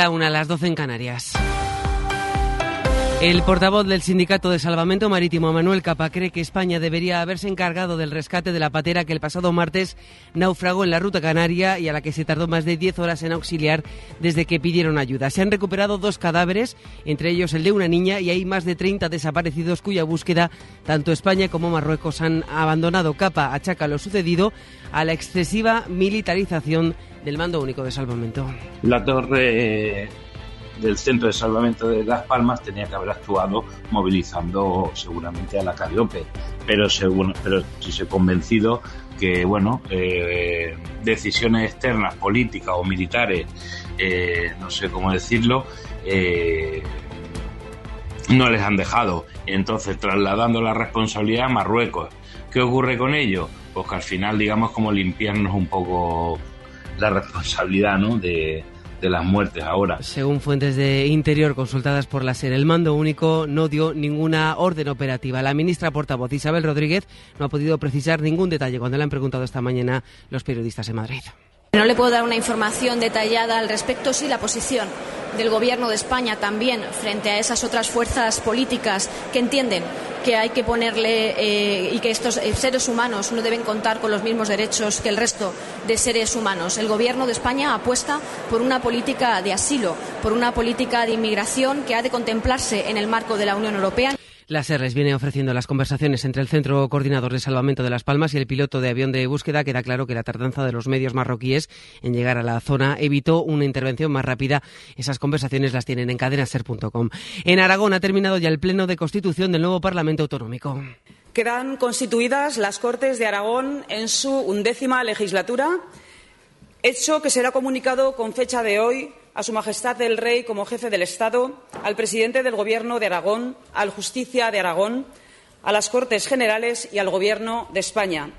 La una, las doce en Canarias. El portavoz del Sindicato de Salvamento Marítimo, Manuel Capa, cree que España debería haberse encargado del rescate de la patera que el pasado martes naufragó en la ruta canaria y a la que se tardó más de 10 horas en auxiliar desde que pidieron ayuda. Se han recuperado dos cadáveres, entre ellos el de una niña, y hay más de 30 desaparecidos cuya búsqueda tanto España como Marruecos han abandonado. Capa achaca lo sucedido a la excesiva militarización del Mando Único de Salvamento. La torre del Centro de Salvamento de Las Palmas tenía que haber actuado movilizando seguramente a la Cariope, pero, según, pero si se convencido que bueno eh, decisiones externas, políticas o militares, eh, no sé cómo decirlo, eh, no les han dejado. Entonces, trasladando la responsabilidad a Marruecos. ¿Qué ocurre con ello? Pues que al final, digamos, como limpiarnos un poco la responsabilidad ¿no? de, las muertes ahora. Según fuentes de Interior consultadas por la SER, el mando único no dio ninguna orden operativa. La ministra portavoz Isabel Rodríguez no ha podido precisar ningún detalle cuando le han preguntado esta mañana los periodistas en Madrid. No le puedo dar una información detallada al respecto, sí la posición del Gobierno de España también frente a esas otras fuerzas políticas que entienden que hay que ponerle eh, y que estos seres humanos no deben contar con los mismos derechos que el resto de seres humanos. El Gobierno de España apuesta por una política de asilo, por una política de inmigración que ha de contemplarse en el marco de la Unión Europea. La SERES viene ofreciendo las conversaciones entre el Centro Coordinador de Salvamento de Las Palmas y el piloto de avión de búsqueda. Queda claro que la tardanza de los medios marroquíes en llegar a la zona evitó una intervención más rápida. Esas conversaciones las tienen en cadenaser.com. En Aragón ha terminado ya el pleno de constitución del nuevo Parlamento Autonómico. Quedan constituidas las Cortes de Aragón en su undécima legislatura, hecho que será comunicado con fecha de hoy a Su Majestad el Rey como jefe del Estado, al presidente del Gobierno de Aragón, al Justicia de Aragón, a las Cortes Generales y al Gobierno de España.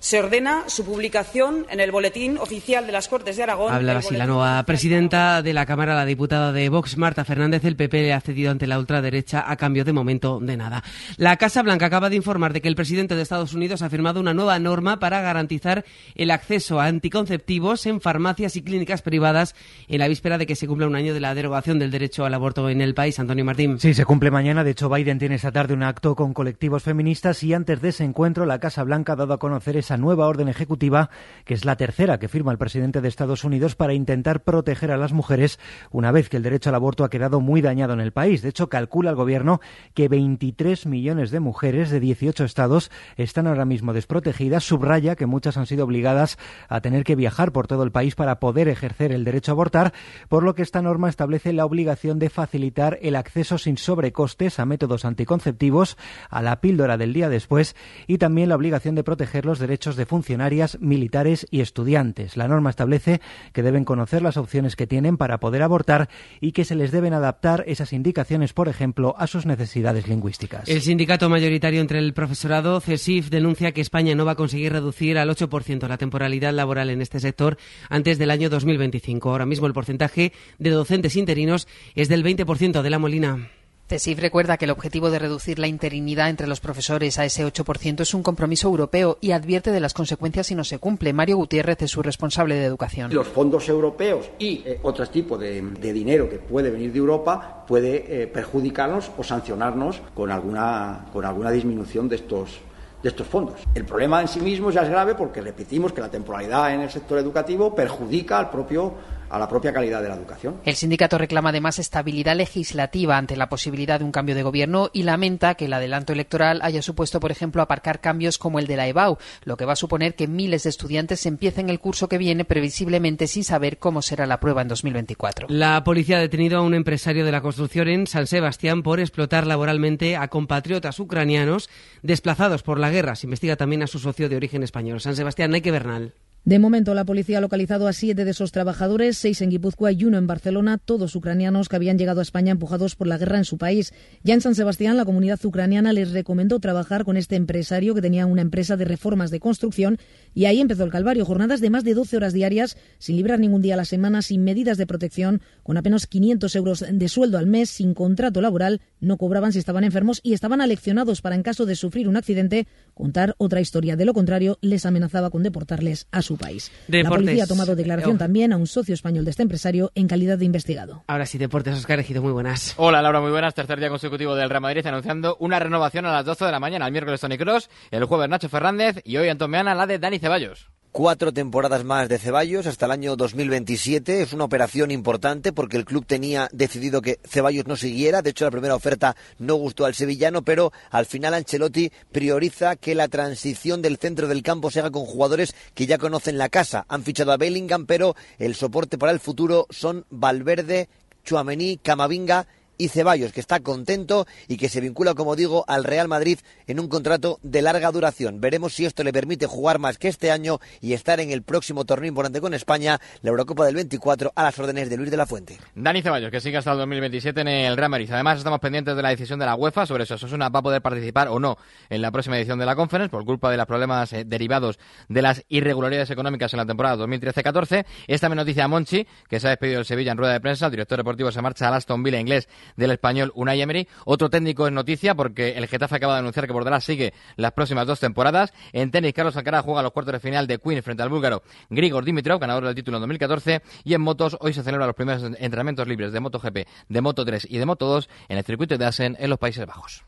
Se ordena su publicación en el Boletín Oficial de las Cortes de Aragón. Habla así la nueva presidenta de la Cámara, la diputada de Vox, Marta Fernández. El PP le ha cedido ante la ultraderecha a cambio de momento de nada. La Casa Blanca acaba de informar de que el presidente de Estados Unidos ha firmado una nueva norma para garantizar el acceso a anticonceptivos en farmacias y clínicas privadas en la víspera de que se cumpla un año de la derogación del derecho al aborto en el país. Antonio Martín. Sí, se cumple mañana. De hecho, Biden tiene esta tarde un acto con colectivos feministas y antes de ese encuentro la Casa Blanca ha dado a conocer esa nueva orden ejecutiva, que es la tercera que firma el presidente de Estados Unidos para intentar proteger a las mujeres una vez que el derecho al aborto ha quedado muy dañado en el país. De hecho, calcula el gobierno que 23 millones de mujeres de 18 estados están ahora mismo desprotegidas. Subraya que muchas han sido obligadas a tener que viajar por todo el país para poder ejercer el derecho a abortar, por lo que esta norma establece la obligación de facilitar el acceso sin sobrecostes a métodos anticonceptivos, a la píldora del día después y también la obligación de proteger los derechos de funcionarias, militares y estudiantes. La norma establece que deben conocer las opciones que tienen para poder abortar y que se les deben adaptar esas indicaciones, por ejemplo, a sus necesidades lingüísticas. El sindicato mayoritario entre el profesorado, CESIF, denuncia que España no va a conseguir reducir al 8% la temporalidad laboral en este sector antes del año 2025. Ahora mismo el porcentaje de docentes interinos es del 20% de la Molina. CESIF recuerda que el objetivo de reducir la interinidad entre los profesores a ese 8% es un compromiso europeo y advierte de las consecuencias si no se cumple. Mario Gutiérrez es su responsable de educación. Los fondos europeos y eh, otro tipo de, de, dinero que puede venir de Europa puede eh, perjudicarnos o sancionarnos con alguna, con alguna disminución de estos, de estos fondos. El problema en sí mismo ya es grave porque repetimos que la temporalidad en el sector educativo perjudica al propio a la propia calidad de la educación. El sindicato reclama además estabilidad legislativa ante la posibilidad de un cambio de gobierno y lamenta que el adelanto electoral haya supuesto, por ejemplo, aparcar cambios como el de la EBAU, lo que va a suponer que miles de estudiantes empiecen el curso que viene previsiblemente sin saber cómo será la prueba en 2024. La policía ha detenido a un empresario de la construcción en San Sebastián por explotar laboralmente a compatriotas ucranianos desplazados por la guerra. Se investiga también a su socio de origen español. San Sebastián, Nike Bernal. De momento, la policía ha localizado a siete de esos trabajadores, seis en Guipúzcoa y uno en Barcelona, todos ucranianos que habían llegado a España empujados por la guerra en su país. Ya en San Sebastián, la comunidad ucraniana les recomendó trabajar con este empresario que tenía una empresa de reformas de construcción y ahí empezó el calvario. Jornadas de más de 12 horas diarias, sin librar ningún día a la semana, sin medidas de protección, con apenas 500 euros de sueldo al mes, sin contrato laboral, no cobraban si estaban enfermos y estaban aleccionados para, en caso de sufrir un accidente, contar otra historia. De lo contrario, les amenazaba con deportarles a su país. Deportes. La policía ha tomado declaración Oh. también a un socio español de este empresario en calidad de investigado. Ahora sí, Deportes, Oscar Ejido, muy buenas. Hola Laura, muy buenas. Tercer día consecutivo del Real Madrid anunciando una renovación a las 12 de la mañana. El miércoles Tony Cross, el jueves Nacho Fernández y hoy Antón Meana la de Dani Ceballos. Cuatro temporadas más de Ceballos hasta el año 2027. Es una operación importante porque el club tenía decidido que Ceballos no siguiera. De hecho, la primera oferta no gustó al sevillano, pero al final Ancelotti prioriza que la transición del centro del campo se haga con jugadores que ya conocen la casa. Han fichado a Bellingham, pero el soporte para el futuro son Valverde, Chuamení, Camavinga y Ceballos, que está contento y que se vincula, como digo, al Real Madrid en un contrato de larga duración. Veremos si esto le permite jugar más que este año y estar en el próximo torneo importante con España, la Eurocopa del 24, a las órdenes de Luis de la Fuente. Dani Ceballos, que sigue hasta el 2027 en el Real Madrid. Además, estamos pendientes de la decisión de la UEFA sobre si Osasuna va a poder participar o no en la próxima edición de la Conference por culpa de los problemas eh, derivados de las irregularidades económicas en la temporada 2013-14. Esta me noticia a Monchi, que se ha despedido del Sevilla en rueda de prensa. El director deportivo se marcha al Aston Villa inglés del español Unai Emery. Otro técnico es noticia porque el Getafe acaba de anunciar que Bordalás sigue las próximas dos temporadas. En tenis, Carlos Alcaraz juega los cuartos de final de Queen frente al búlgaro Grigor Dimitrov, ganador del título en 2014. Y en motos, hoy se celebran los primeros entrenamientos libres de MotoGP, de Moto3 y de Moto2 en el circuito de Asen en los Países Bajos.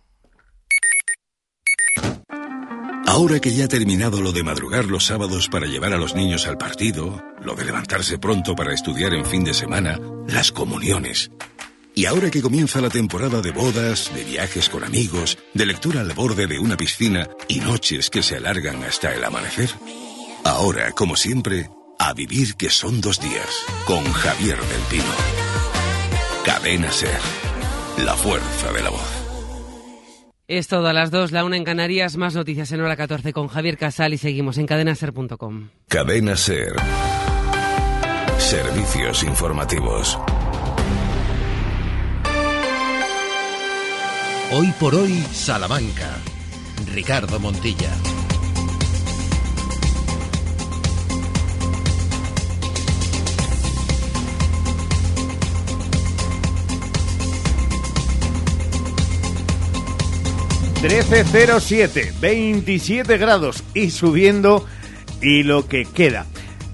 Ahora que ya ha terminado lo de madrugar los sábados para llevar a los niños al partido, lo de levantarse pronto para estudiar en fin de semana, las comuniones. Y ahora que comienza la temporada de bodas, de viajes con amigos, de lectura al borde de una piscina y noches que se alargan hasta el amanecer, ahora, como siempre, a vivir que son dos días, con Javier del Pino. Cadena Ser, la fuerza de la voz. Es todo a las 2, la una en Canarias, más noticias en hora 14 con Javier Casal y seguimos en cadenaser.com. Cadena Ser. Servicios informativos. Hoy por hoy, Salamanca. Ricardo Montilla. 1307, 27 grados y subiendo y lo que queda.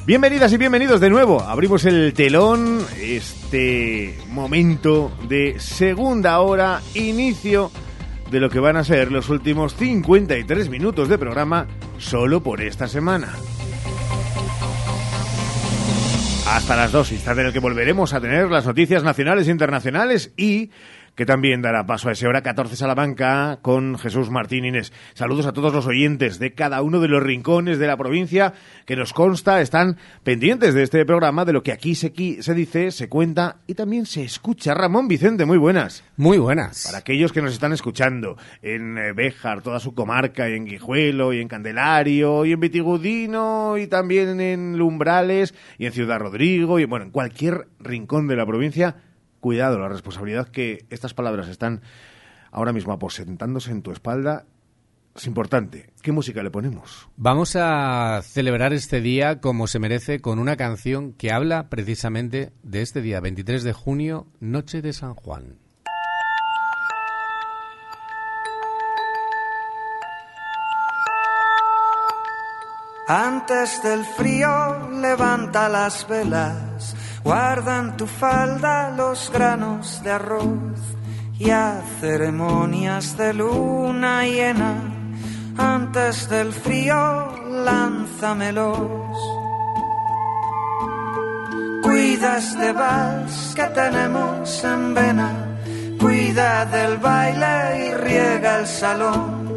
Bienvenidas y bienvenidos de nuevo. Abrimos el telón, este momento de segunda hora, inicio de lo que van a ser los últimos 53 minutos de programa solo por esta semana. Hasta las dos, instante en el que volveremos a tener las noticias nacionales e internacionales y que también dará paso a ese hora 14 Salamanca con Jesús Martín Inés. Saludos a todos los oyentes de cada uno de los rincones de la provincia que nos consta están pendientes de este programa, de lo que aquí se, se dice, se cuenta y también se escucha. Ramón Vicente, muy buenas. Muy buenas. Para aquellos que nos están escuchando en eh, Béjar, toda su comarca, y en Guijuelo, y en Candelario, y en Vitigudino, y también en Lumbrales, y en Ciudad Rodrigo, y bueno, en cualquier rincón de la provincia, cuidado, la responsabilidad que estas palabras están ahora mismo aposentándose en tu espalda es importante. ¿Qué música le ponemos? Vamos a celebrar este día como se merece con una canción que habla precisamente de este día, 23 de junio, Noche de San Juan. Antes del frío levanta las velas Guardan tu falda los granos de arroz y a ceremonias de luna llena. Antes del frío, lánzamelos. Cuida este vals que tenemos en vena. Cuida del baile y riega el salón.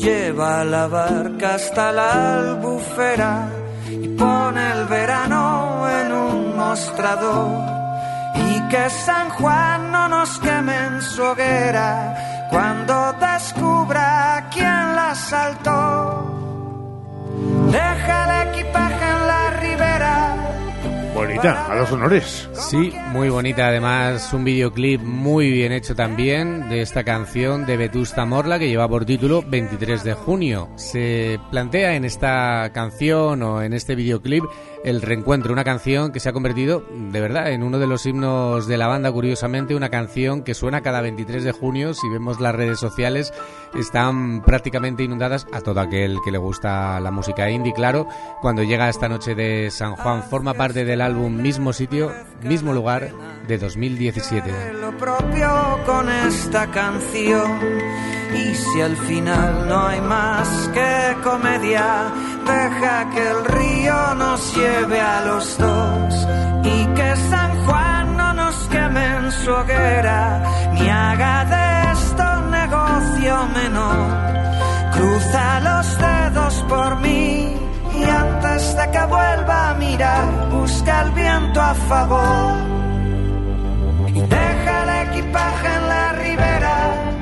Lleva la barca hasta la albufera y pone el verano en un mostrador. Y que San Juan no nos queme en su hoguera cuando descubra quién la saltó. Deja el equipaje en la ribera Bonita, a los honores. Sí, muy bonita. Además, un videoclip muy bien hecho también de esta canción de Vetusta Morla que lleva por título 23 de junio. Se plantea en esta canción o en este videoclip el reencuentro, una canción que se ha convertido de verdad en uno de los himnos de la banda, curiosamente, una canción que suena cada 23 de junio. Si vemos las redes sociales, están prácticamente inundadas a todo aquel que le gusta la música indie, claro. Cuando llega esta noche de San Juan, forma parte del álbum Mismo Sitio, Mismo Lugar de 2017. Lo propio con esta canción. Y si al final no hay más que comedia, deja que el río nos lleve a los dos y que San Juan no nos queme en su hoguera, ni haga de esto negocio menor. Cruza los dedos por mí y antes de que vuelva a mirar, busca el viento a favor. Y deja el equipaje en la ribera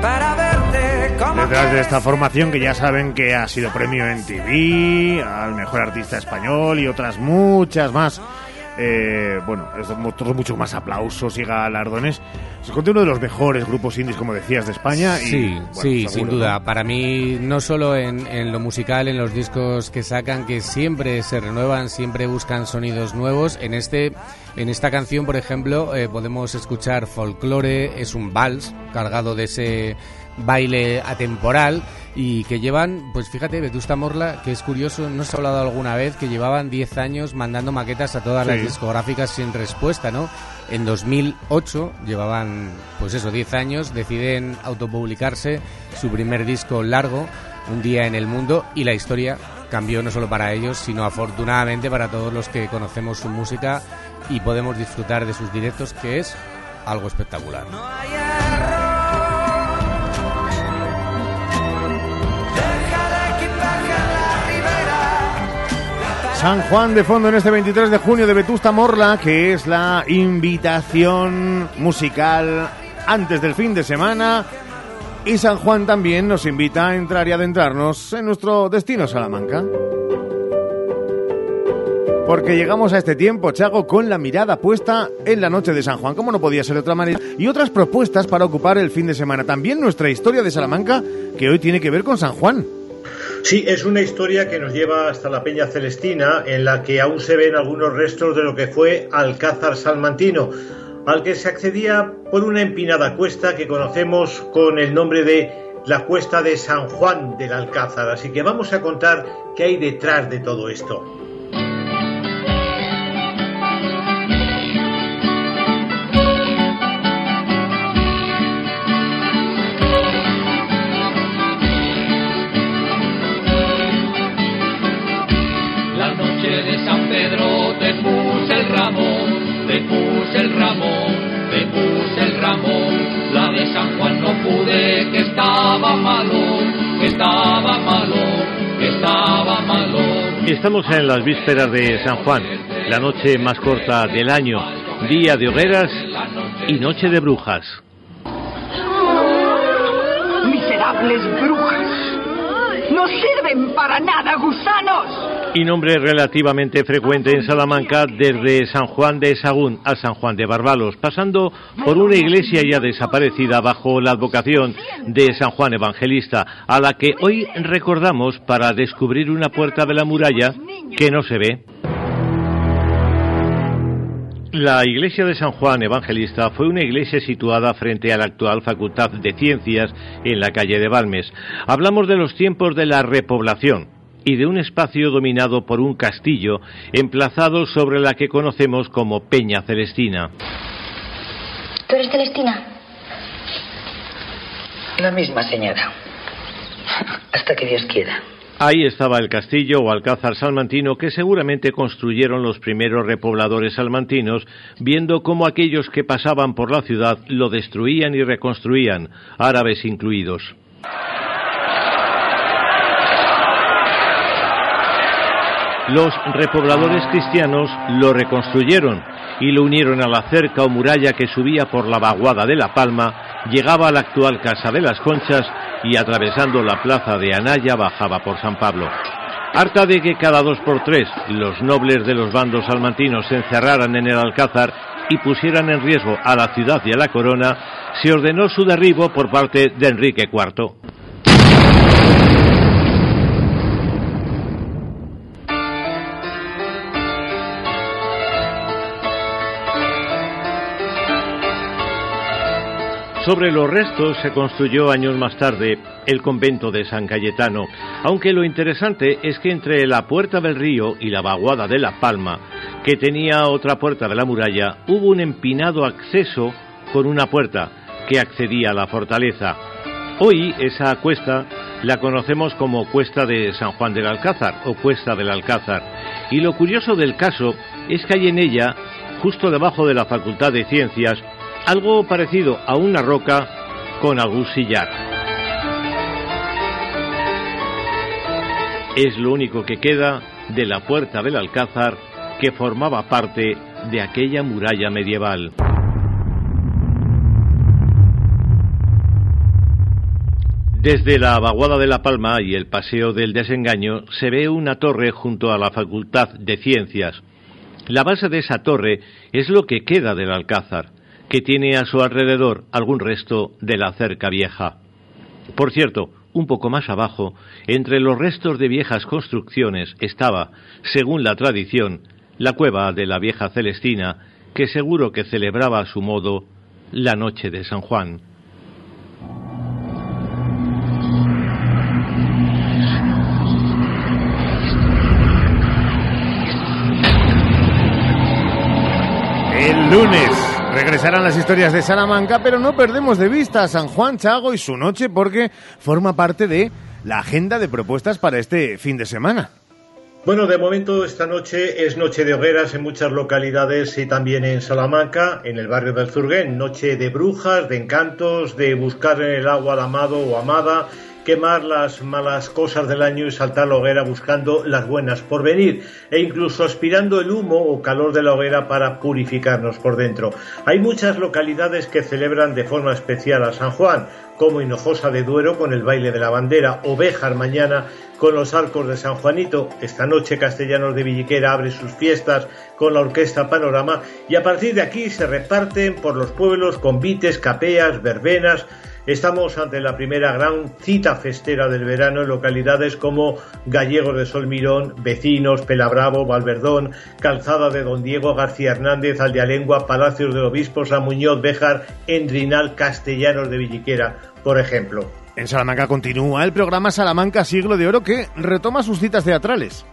Detrás de esta formación que ya saben que ha sido premio en TV, al mejor artista español y otras muchas más eh, bueno, es todos mucho más aplausos y galardones. Se conté uno de los mejores grupos indies, como decías, de España. Y, sí, bueno, sí, seguro, sin duda. Para mí, no solo en, en lo musical, en los discos que sacan, que siempre se renuevan, siempre buscan sonidos nuevos. En este, en esta canción, por ejemplo, eh, podemos escuchar folclore, es un vals cargado de ese baile atemporal y que llevan, pues fíjate, Vetusta Morla, que es curioso, no se ha hablado alguna vez, que llevaban 10 años mandando maquetas a todas las discográficas sin respuesta, ¿no? En 2008 llevaban, pues eso, 10 años, deciden autopublicarse su primer disco largo, Un día en el mundo, y la historia cambió no solo para ellos, sino afortunadamente para todos los que conocemos su música y podemos disfrutar de sus directos, que es algo espectacular. San Juan de fondo en este 23 de junio de Vetusta Morla, que es la invitación musical antes del fin de semana. Y San Juan también nos invita a entrar y adentrarnos en nuestro destino Salamanca. Porque llegamos a este tiempo, Chago, con la mirada puesta en la noche de San Juan, como no podía ser de otra manera, y otras propuestas para ocupar el fin de semana. También nuestra historia de Salamanca, que hoy tiene que ver con San Juan. Sí, es una historia que nos lleva hasta la Peña Celestina, en la que aún se ven algunos restos de lo que fue Alcázar Salmantino, al que se accedía por una empinada cuesta que conocemos con el nombre de la cuesta de San Juan del Alcázar. Así que vamos a contar qué hay detrás de todo esto. Que estaba malo, que estaba malo, que estaba malo. Estamos en las vísperas de San Juan, la noche más corta del año, día de hogueras y noche de brujas. Miserables brujas. No sirven para nada, gusanos. Y nombre relativamente frecuente en Salamanca desde San Juan de Sagún a San Juan de Barbalos, pasando por una iglesia ya desaparecida bajo la advocación de San Juan Evangelista, a la que hoy recordamos para descubrir una puerta de la muralla que no se ve. La iglesia de San Juan Evangelista fue una iglesia situada frente a la actual Facultad de Ciencias en la calle de Balmes. Hablamos de los tiempos de la repoblación y de un espacio dominado por un castillo emplazado sobre la que conocemos como Peña Celestina. ¿Tú eres Celestina? La misma señora. Hasta que Dios quiera. Ahí estaba el castillo o alcázar salmantino que seguramente construyeron los primeros repobladores salmantinos, viendo cómo aquellos que pasaban por la ciudad lo destruían y reconstruían, árabes incluidos. Los repobladores cristianos lo reconstruyeron y lo unieron a la cerca o muralla que subía por la vaguada de La Palma, llegaba a la actual Casa de las Conchas y atravesando la plaza de Anaya bajaba por San Pablo. Harta de que cada dos por tres los nobles de los bandos salmantinos se encerraran en el Alcázar y pusieran en riesgo a la ciudad y a la corona, se ordenó su derribo por parte de Enrique IV. Sobre los restos se construyó años más tarde el convento de San Cayetano, aunque lo interesante es que entre la puerta del río y la vaguada de La Palma, que tenía otra puerta de la muralla, hubo un empinado acceso con una puerta que accedía a la fortaleza. Hoy esa cuesta la conocemos como Cuesta de San Juan del Alcázar o Cuesta del Alcázar. Y lo curioso del caso es que hay en ella, justo debajo de la Facultad de Ciencias, algo parecido a una roca con algún. Es lo único que queda de la puerta del Alcázar que formaba parte de aquella muralla medieval. Desde la vaguada de La Palma y el Paseo del Desengaño se ve una torre junto a la Facultad de Ciencias. La base de esa torre es lo que queda del Alcázar, que tiene a su alrededor algún resto de la cerca vieja. Por cierto, un poco más abajo, entre los restos de viejas construcciones, estaba, según la tradición, la cueva de la vieja Celestina, que seguro que celebraba a su modo la noche de San Juan. El lunes regresarán las historias de Salamanca, pero no perdemos de vista a San Juan Chago y su noche porque forma parte de la agenda de propuestas para este fin de semana. Bueno, de momento esta noche es noche de hogueras en muchas localidades y también en Salamanca, en el barrio del Zurguén, noche de brujas, de encantos, de buscar en el agua al amado o amada quemar las malas cosas del año y saltar la hoguera buscando las buenas por venir e incluso aspirando el humo o calor de la hoguera para purificarnos por dentro. Hay muchas localidades que celebran de forma especial a San Juan, como Hinojosa de Duero con el baile de la bandera, Ovejas mañana con los arcos de San Juanito. Esta noche Castellanos de Villiquera abre sus fiestas con la orquesta Panorama y a partir de aquí se reparten por los pueblos convites, capeas, verbenas, Estamos ante la primera gran cita festera del verano en localidades como Gallegos de Solmirón, Vecinos, Pelabravo, Valverdón, Calzada de Don Diego García Hernández, Aldealengua, Palacios del Obispo, San Muñoz, Béjar, Endrinal, Castellanos de Villiquera, por ejemplo. En Salamanca continúa el programa Salamanca Siglo de Oro que retoma sus citas teatrales.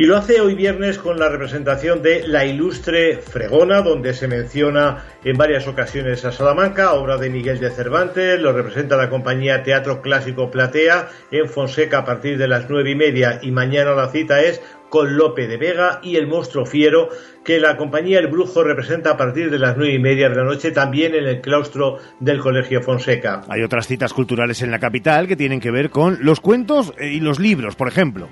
Y lo hace hoy viernes con la representación de La Ilustre Fregona, donde se menciona en varias ocasiones a Salamanca, obra de Miguel de Cervantes, lo representa la compañía Teatro Clásico Platea en Fonseca a partir de las nueve y media y mañana la cita es con Lope de Vega y el monstruo fiero que la compañía El Brujo representa a partir de las nueve y media de la noche también en el claustro del Colegio Fonseca. Hay otras citas culturales en la capital que tienen que ver con los cuentos y los libros, por ejemplo.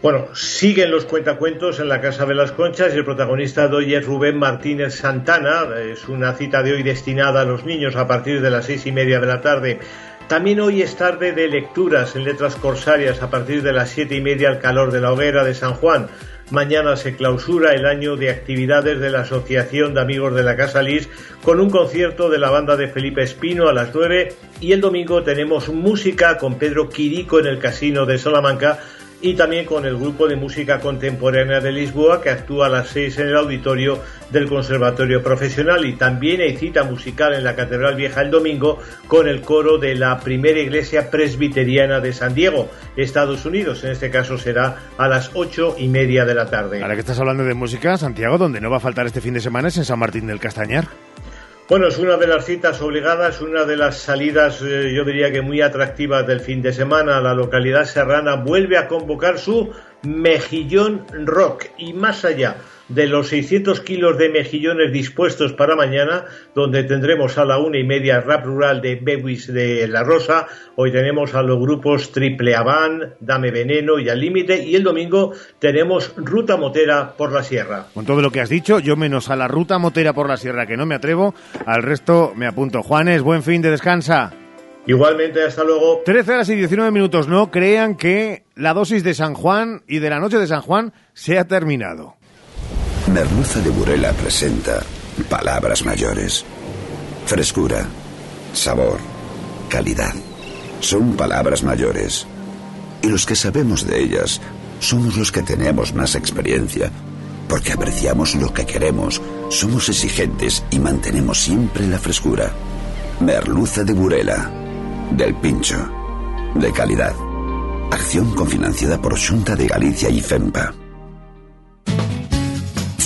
Bueno, siguen los cuentacuentos en la Casa de las Conchas y el protagonista de hoy es Rubén Martínez Santana. Es una cita de hoy destinada a los niños a partir de las seis y media de la tarde. También hoy es tarde de lecturas en letras corsarias a partir de las siete y media al calor de la hoguera de San Juan. Mañana se clausura el año de actividades de la Asociación de Amigos de la Casa Lis con un concierto de la banda de Felipe Espino a las nueve y el domingo tenemos música con Pedro Quirico en el Casino de Salamanca y también con el grupo de música contemporánea de Lisboa que actúa a las seis en el auditorio del Conservatorio Profesional y también hay cita musical en la Catedral Vieja el domingo con el coro de la primera iglesia presbiteriana de San Diego, Estados Unidos. En este caso será a las ocho y media de la tarde. Ahora que estás hablando de música, Santiago, donde no va a faltar este fin de semana es en San Martín del Castañar. Bueno, es una de las citas obligadas, una de las salidas, eh, yo diría que muy atractivas del fin de semana. La localidad serrana vuelve a convocar su Mejillón Rock y más allá de los 600 kilos de mejillones dispuestos para mañana, donde tendremos a la una y media rap rural de Bewis de La Rosa. Hoy tenemos a los grupos Triple Avan, Dame Veneno y Al Límite. Y el domingo tenemos Ruta Motera por la Sierra. Con todo lo que has dicho, yo menos a la Ruta Motera por la Sierra, que no me atrevo, al resto me apunto. Juanes, buen fin de descansa. Igualmente, hasta luego. 13 horas y 19 minutos. No crean que la dosis de San Juan y de la noche de San Juan se ha terminado. Merluza de Burela presenta palabras mayores. Frescura, sabor, calidad. Son palabras mayores. Y los que sabemos de ellas somos los que tenemos más experiencia, porque apreciamos lo que queremos, somos exigentes y mantenemos siempre la frescura. Merluza de Burela, del Pincho, de calidad. Acción confinanciada por Junta de Galicia y FEMPA.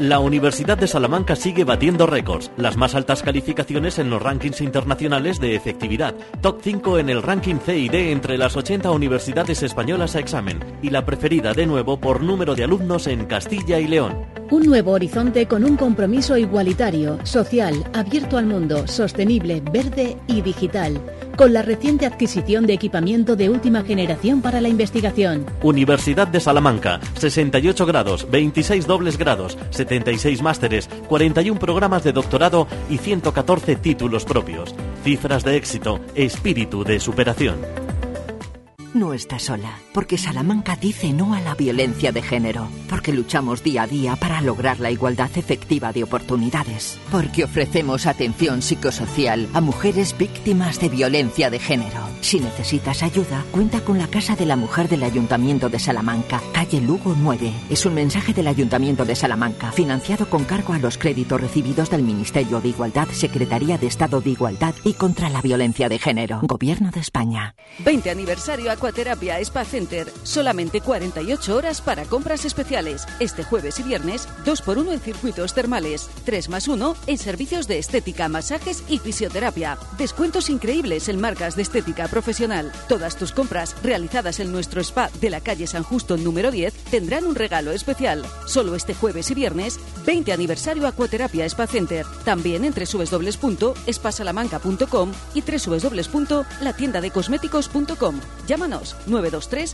La Universidad de Salamanca sigue batiendo récords, las más altas calificaciones en los rankings internacionales de efectividad, top 5 en el ranking CID entre las 80 universidades españolas a examen y la preferida de nuevo por número de alumnos en Castilla y León. Un nuevo horizonte con un compromiso igualitario, social, abierto al mundo, sostenible, verde y digital con la reciente adquisición de equipamiento de última generación para la investigación. Universidad de Salamanca, 68 grados, 26 dobles grados, 76 másteres, 41 programas de doctorado y 114 títulos propios. Cifras de éxito, espíritu de superación. No está sola, porque Salamanca dice no a la violencia de género, porque luchamos día a día para lograr la igualdad efectiva de oportunidades, porque ofrecemos atención psicosocial a mujeres víctimas de violencia de género. Si necesitas ayuda, cuenta con la Casa de la Mujer del Ayuntamiento de Salamanca, calle Lugo 9. Es un mensaje del Ayuntamiento de Salamanca, financiado con cargo a los créditos recibidos del Ministerio de Igualdad, Secretaría de Estado de Igualdad y contra la Violencia de Género, Gobierno de España. 20 aniversario Aquaterapia Spa Center. Solamente 48 horas para compras especiales. Este jueves y viernes, 2 por 1 en circuitos termales. 3 más 1 en servicios de estética, masajes y fisioterapia. Descuentos increíbles en marcas de estética profesional. Todas tus compras realizadas en nuestro spa de la calle San Justo número 10 tendrán un regalo especial. Solo este jueves y viernes, 20 aniversario Aquaterapia Spa Center. También en www.espasalamanca.com y www.latiendadecosméticos.com. Llámanos 923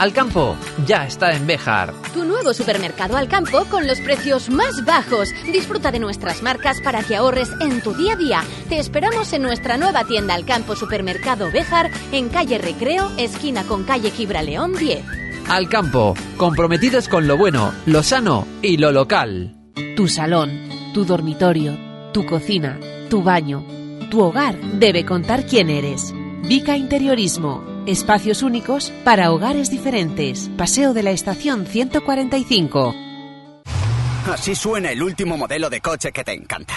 Alcampo ya está en Béjar. Tu nuevo supermercado Alcampo con los precios más bajos. Disfruta de nuestras marcas para que ahorres en tu día a día. Te esperamos en nuestra nueva tienda Alcampo Supermercado Béjar en calle Recreo, esquina con calle Gibraleón 10. Alcampo, comprometidos con lo bueno, lo sano y lo local. Tu salón, tu dormitorio, tu cocina, tu baño, tu hogar debe contar quién eres. Vica Interiorismo. Espacios únicos para hogares diferentes. Paseo de la Estación 145. Así suena el último modelo de coche que te encanta.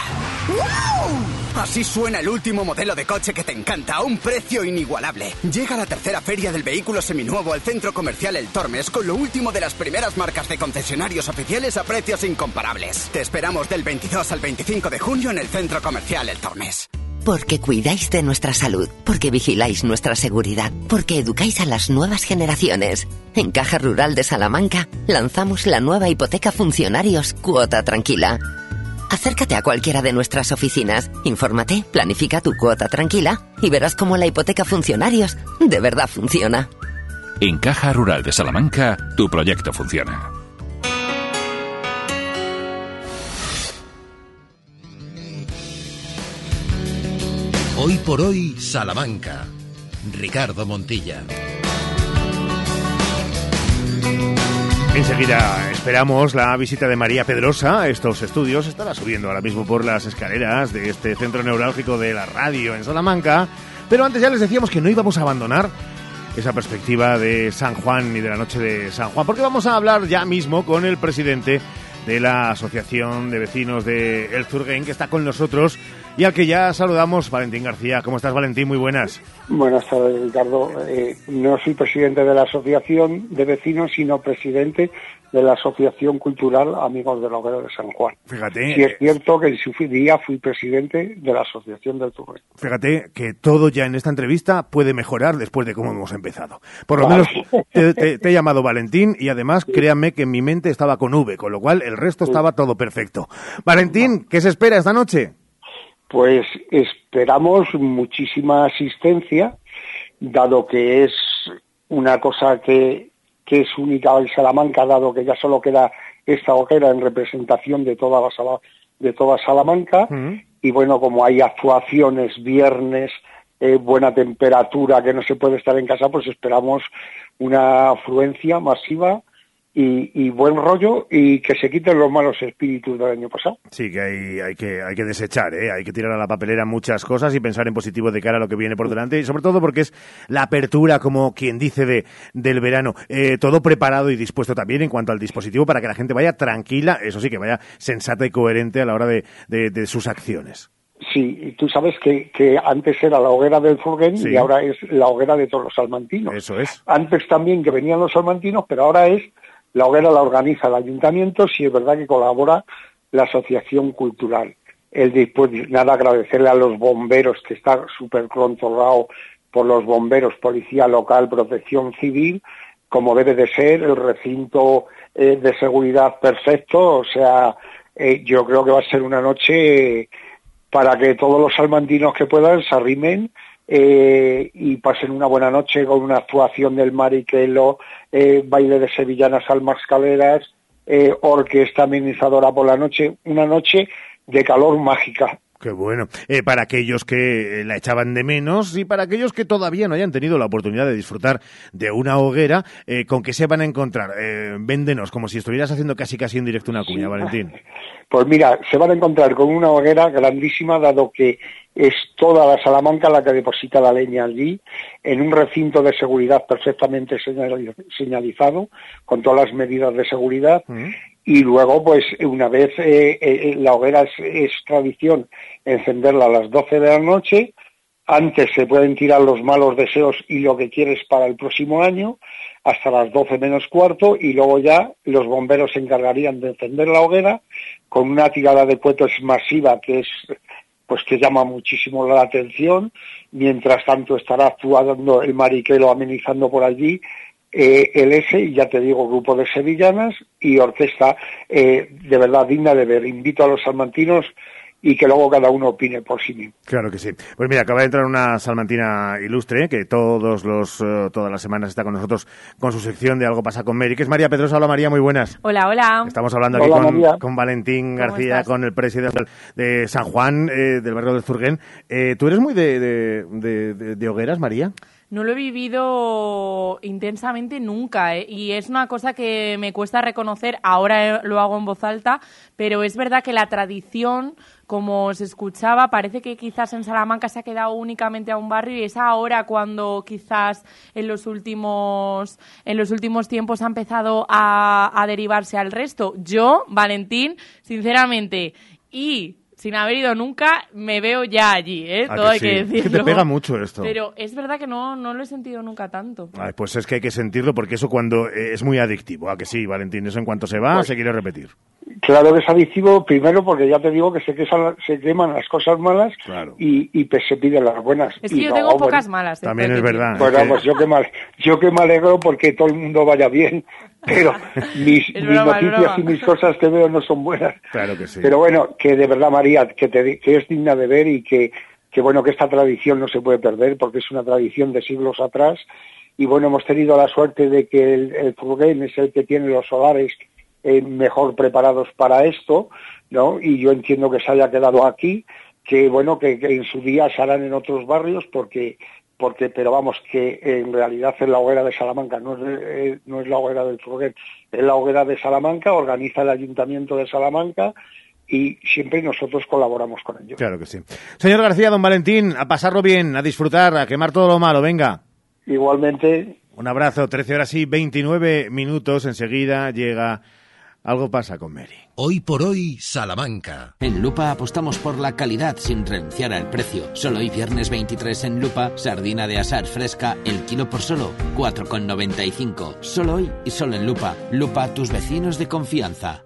Así suena el último modelo de coche que te encanta a un precio inigualable. Llega la tercera feria del vehículo seminuevo al centro comercial El Tormes con lo último de las primeras marcas de concesionarios oficiales a precios incomparables. Te esperamos del 22 al 25 de junio en el centro comercial El Tormes. Porque cuidáis de nuestra salud, porque vigiláis nuestra seguridad, porque educáis a las nuevas generaciones. En Caja Rural de Salamanca lanzamos la nueva hipoteca funcionarios Cuota Tranquila. Acércate a cualquiera de nuestras oficinas, infórmate, planifica tu cuota tranquila y verás cómo la hipoteca funcionarios de verdad funciona. En Caja Rural de Salamanca, tu proyecto funciona. Hoy por hoy, Salamanca. Ricardo Montilla. Enseguida esperamos la visita de María Pedrosa a estos estudios. Estará subiendo ahora mismo por las escaleras de este centro neurálgico de la radio en Salamanca. Pero antes ya les decíamos que no íbamos a abandonar esa perspectiva de San Juan y de la noche de San Juan, porque vamos a hablar ya mismo con el presidente de la Asociación de Vecinos de El Zurguén, que está con nosotros y al que ya saludamos, Valentín García. ¿Cómo estás, Valentín? Muy buenas. Buenas tardes, Ricardo. Eh, no soy presidente de la Asociación de Vecinos, sino presidente de la Asociación Cultural Amigos del Hoguero de San Juan. Fíjate. Y es cierto que en su día fui presidente de la Asociación del Turre. Fíjate que todo ya en esta entrevista puede mejorar después de cómo hemos empezado. Por lo menos te, te- te he llamado Valentín y además créanme que en mi mente estaba con V, con lo cual el resto estaba todo perfecto. Valentín, ¿qué se espera esta noche? Pues esperamos muchísima asistencia, dado que es una cosa que, que es única en Salamanca, dado que ya solo queda esta hoguera en representación de toda la Sala- de toda Salamanca. Y bueno, como hay actuaciones viernes, eh, buena temperatura, que no se puede estar en casa, pues esperamos una afluencia masiva y, y buen rollo y que se quiten los malos espíritus del año pasado. Sí, que hay, hay que hay que desechar, ¿eh? hay que tirar a la papelera muchas cosas y pensar en positivo de cara a lo que viene por delante y sobre todo porque es la apertura, como quien dice, de, del verano. Eh, todo preparado y dispuesto también en cuanto al dispositivo para que la gente vaya tranquila, eso sí, que vaya sensata y coherente a la hora de, de- de sus acciones. Sí, tú sabes que, que antes era la hoguera del Furgen Sí. y ahora es la hoguera de todos los salmantinos. Eso es. Antes también que venían los salmantinos, pero ahora es la hoguera la organiza el ayuntamiento, si es verdad que colabora la asociación cultural. El después, nada, agradecerle a los bomberos, que está súper controlado por los bomberos, policía local, protección civil, como debe de ser, el recinto eh, de seguridad perfecto, o sea, eh, yo creo que va a ser una noche para que todos los salmantinos que puedan se arrimen eh, y pasen una buena noche con una actuación del Mariquelo, eh, baile de sevillanas almas caleras, eh, orquesta amenizadora por la noche, una noche de calor mágica. Qué bueno. Eh, para aquellos que la echaban de menos y para aquellos que todavía no hayan tenido la oportunidad de disfrutar de una hoguera, eh, ¿con qué se van a encontrar? Eh, véndenos, como si estuvieras haciendo casi casi en directo una cuña, Valentín. Pues mira, se van a encontrar con una hoguera grandísima, dado que es toda la Salamanca la que deposita la leña allí, en un recinto de seguridad perfectamente señali- señalizado, con todas las medidas de seguridad. Y luego, pues una vez eh, eh, la hoguera es, es tradición encenderla a las 12 de la noche, antes se pueden tirar los malos deseos y lo que quieres para el próximo año, hasta las 12 menos cuarto, y luego ya los bomberos se encargarían de encender la hoguera con una tirada de cohetes masiva que es pues que llama muchísimo la atención. Mientras tanto estará actuando el mariquelo amenizando por allí eh, el S, y ya te digo, grupo de sevillanas y orquesta eh, de verdad digna de ver. Invito a los salmantinos y que luego cada uno opine por sí mismo. Claro que sí. Pues mira, acaba de entrar una salmantina ilustre que todos los eh, todas las semanas está con nosotros con su sección de Algo pasa con Mary, que es María Pedrosa. Hola María, muy buenas. Hola, hola. Estamos hablando aquí Hola, con, con Valentín ¿Cómo García, estás? con el presidente de San Juan, eh, del barrio del Zurguén. Eh, ¿Tú eres muy de, de, de- de- de hogueras, María? No lo he vivido intensamente nunca, ¿eh? y es una cosa que me cuesta reconocer. Ahora eh, lo hago en voz alta, pero es verdad que la tradición, como se escuchaba, parece que quizás en Salamanca se ha quedado únicamente a un barrio y es ahora cuando quizás en los últimos en los últimos tiempos ha empezado a, a derivarse al resto. Yo, Valentín, sinceramente, y sin haber ido nunca, me veo ya allí, ¿eh? ¿A Todo que hay sí? que Es que decirlo. te pega mucho esto. Pero es verdad que no, no lo he sentido nunca tanto. Ay, pues es que hay que sentirlo porque eso cuando eh, es muy adictivo. ¿A que sí, Valentín? Eso en cuanto se va, Pues- se quiere repetir. Claro que es adictivo, primero porque ya te digo que se, queman, se queman las cosas malas y, y pues se piden las buenas. Es que Y yo luego, tengo bueno, pocas malas. ¿eh? También es verdad. Bueno, pues yo que, me, yo que me alegro porque todo el mundo vaya bien, pero mis, broma, noticias y mis cosas que veo no son buenas. Claro que sí. Pero bueno, que de verdad, María, que, te- que es digna de ver y que, que bueno, que esta tradición no se puede perder porque es una tradición de siglos atrás. Y bueno, hemos tenido la suerte de que el, el es el que tiene los solares eh, mejor preparados para esto, ¿no? Y yo entiendo que se haya quedado aquí, que bueno, que, que en su día se harán en otros barrios porque porque pero vamos que en realidad es la hoguera de Salamanca no es, eh, no es la hoguera del Furguén es la hoguera de Salamanca organiza el ayuntamiento de Salamanca y siempre nosotros colaboramos con ellos Claro que sí. Señor García, don Valentín, a pasarlo bien, a disfrutar, a quemar todo lo malo, venga. igualmente Un abrazo, 13 horas y 29 minutos. Enseguida llega Algo pasa con Mary. Hoy por hoy, Salamanca. En Lupa apostamos por la calidad sin renunciar al precio. Solo hoy viernes 23 en Lupa, sardina de asar fresca, el kilo por solo 4,95. Solo hoy y solo en Lupa. Lupa, tus vecinos de confianza.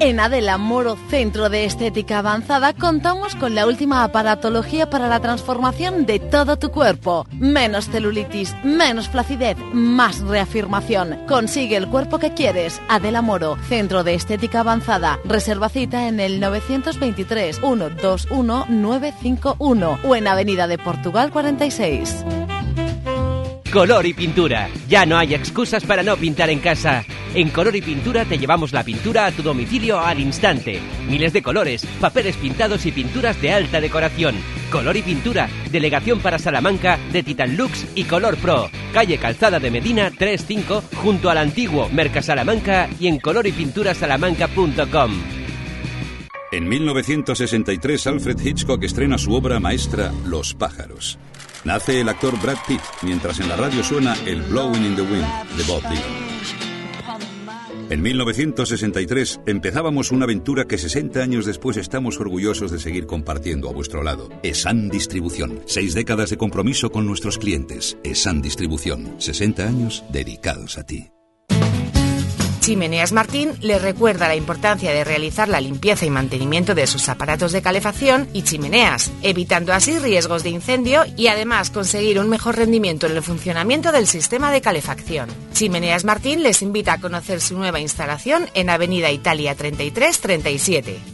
En Adela Moro Centro de Estética Avanzada contamos con la última aparatología para la transformación de todo tu cuerpo. Menos celulitis, menos flacidez, más reafirmación. Consigue el cuerpo que quieres. Adela Moro, Centro de Estética Avanzada. Reserva cita en el 923 121 951 o en Avenida de Portugal 46. Color y pintura. Ya no hay excusas para no pintar en casa. En Color y Pintura te llevamos la pintura a tu domicilio al instante. Miles de colores, papeles pintados y pinturas de alta decoración. Color y Pintura, delegación para Salamanca de Titan Lux y Color Pro. Calle Calzada de Medina 35 junto al antiguo Merca Salamanca y en colorypinturasalamanca.com. En 1963 Alfred Hitchcock estrena su obra maestra Los pájaros. Nace el actor Brad Pitt mientras en la radio suena el Blowing in the Wind de Bob Dylan. En 1963 empezábamos una aventura que 60 años después estamos orgullosos de seguir compartiendo a vuestro lado. ESAN Distribución. Seis décadas de compromiso con nuestros clientes. ESAN Distribución. 60 años dedicados a ti. Chimeneas Martín le recuerda la importancia de realizar la limpieza y mantenimiento de sus aparatos de calefacción y chimeneas, evitando así riesgos de incendio y además conseguir un mejor rendimiento en el funcionamiento del sistema de calefacción. Chimeneas Martín les invita a conocer su nueva instalación en Avenida Italia 3337.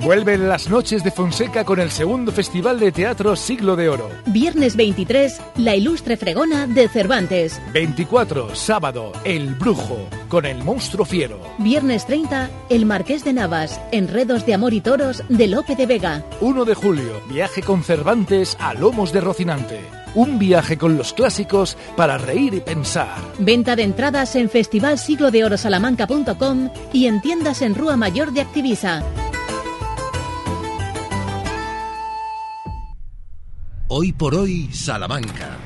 Vuelven las noches de Fonseca con el segundo Festival de Teatro Siglo de Oro. Viernes 23, La Ilustre Fregona de Cervantes. 24, sábado, El Brujo, con el monstruo fiero. Viernes 30, El Marqués de Navas, Enredos de Amor y Toros de Lope de Vega. 1 de julio, viaje con Cervantes a Lomos de Rocinante. Un viaje con los clásicos para reír y pensar. Venta de entradas en festivalsiglodeorosalamanca.com y en tiendas en Rúa Mayor de Activisa. Hoy por hoy, Salamanca.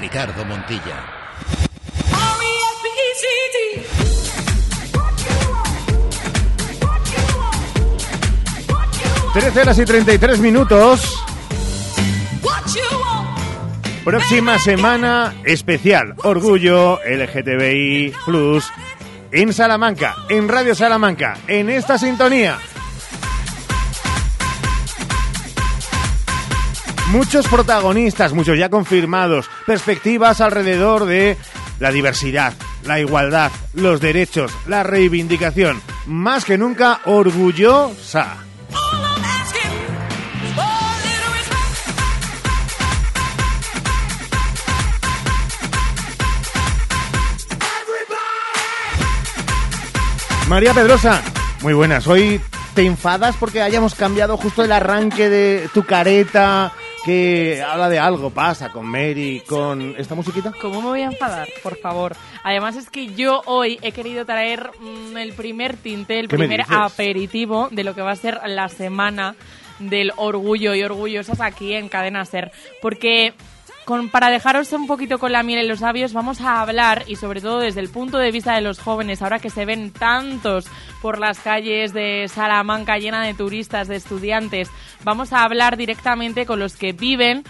Ricardo Montilla. 13 horas y 33 minutos. Próxima semana especial. Orgullo LGTBI Plus en Salamanca, en Radio Salamanca, en esta sintonía. Muchos protagonistas, muchos ya confirmados, perspectivas alrededor de la diversidad, la igualdad, los derechos, la reivindicación, más que nunca orgullosa. María Pedrosa, muy buenas. Hoy te enfadas porque hayamos cambiado justo el arranque de tu careta que habla de algo, pasa con Mary, con esta musiquita. ¿Cómo me voy a enfadar? Por favor. Además es que yo hoy he querido traer mm, el primer tinte, el primer aperitivo de lo que va a ser la semana del orgullo y orgullosas aquí en Cadena Ser. Porque para dejaros un poquito con la miel en los labios, vamos a hablar, y sobre todo desde el punto de vista de los jóvenes, ahora que se ven tantos por las calles de Salamanca llena de turistas, de estudiantes, vamos a hablar directamente con los que viven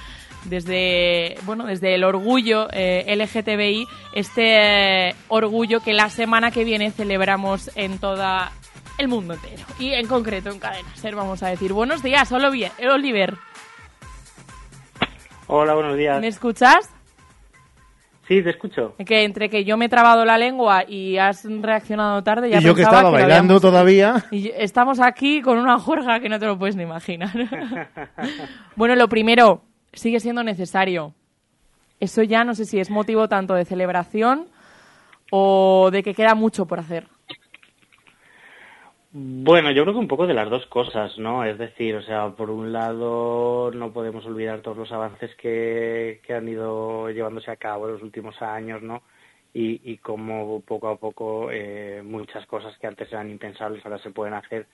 desde bueno desde el orgullo eh, LGTBI este eh, orgullo que la semana que viene celebramos en toda el mundo entero y en concreto en Cadena Ser vamos a decir buenos días Oliver Hola, buenos días. ¿Me escuchas? Sí, te escucho. Que entre que yo me he trabado la lengua y has reaccionado tarde, ya y yo que estaba bailando habíamos- todavía. Y estamos aquí con una juerga que no te lo puedes ni imaginar. bueno, lo primero, sigue siendo necesario. Eso ya no sé si es motivo tanto de celebración o de que queda mucho por hacer. Bueno, yo creo que un poco de las dos cosas, ¿no? Es decir, o sea, por un lado no podemos olvidar todos los avances que, que han ido llevándose a cabo en los últimos años, ¿no? Y, y cómo poco a poco eh, muchas cosas que antes eran impensables ahora se pueden hacer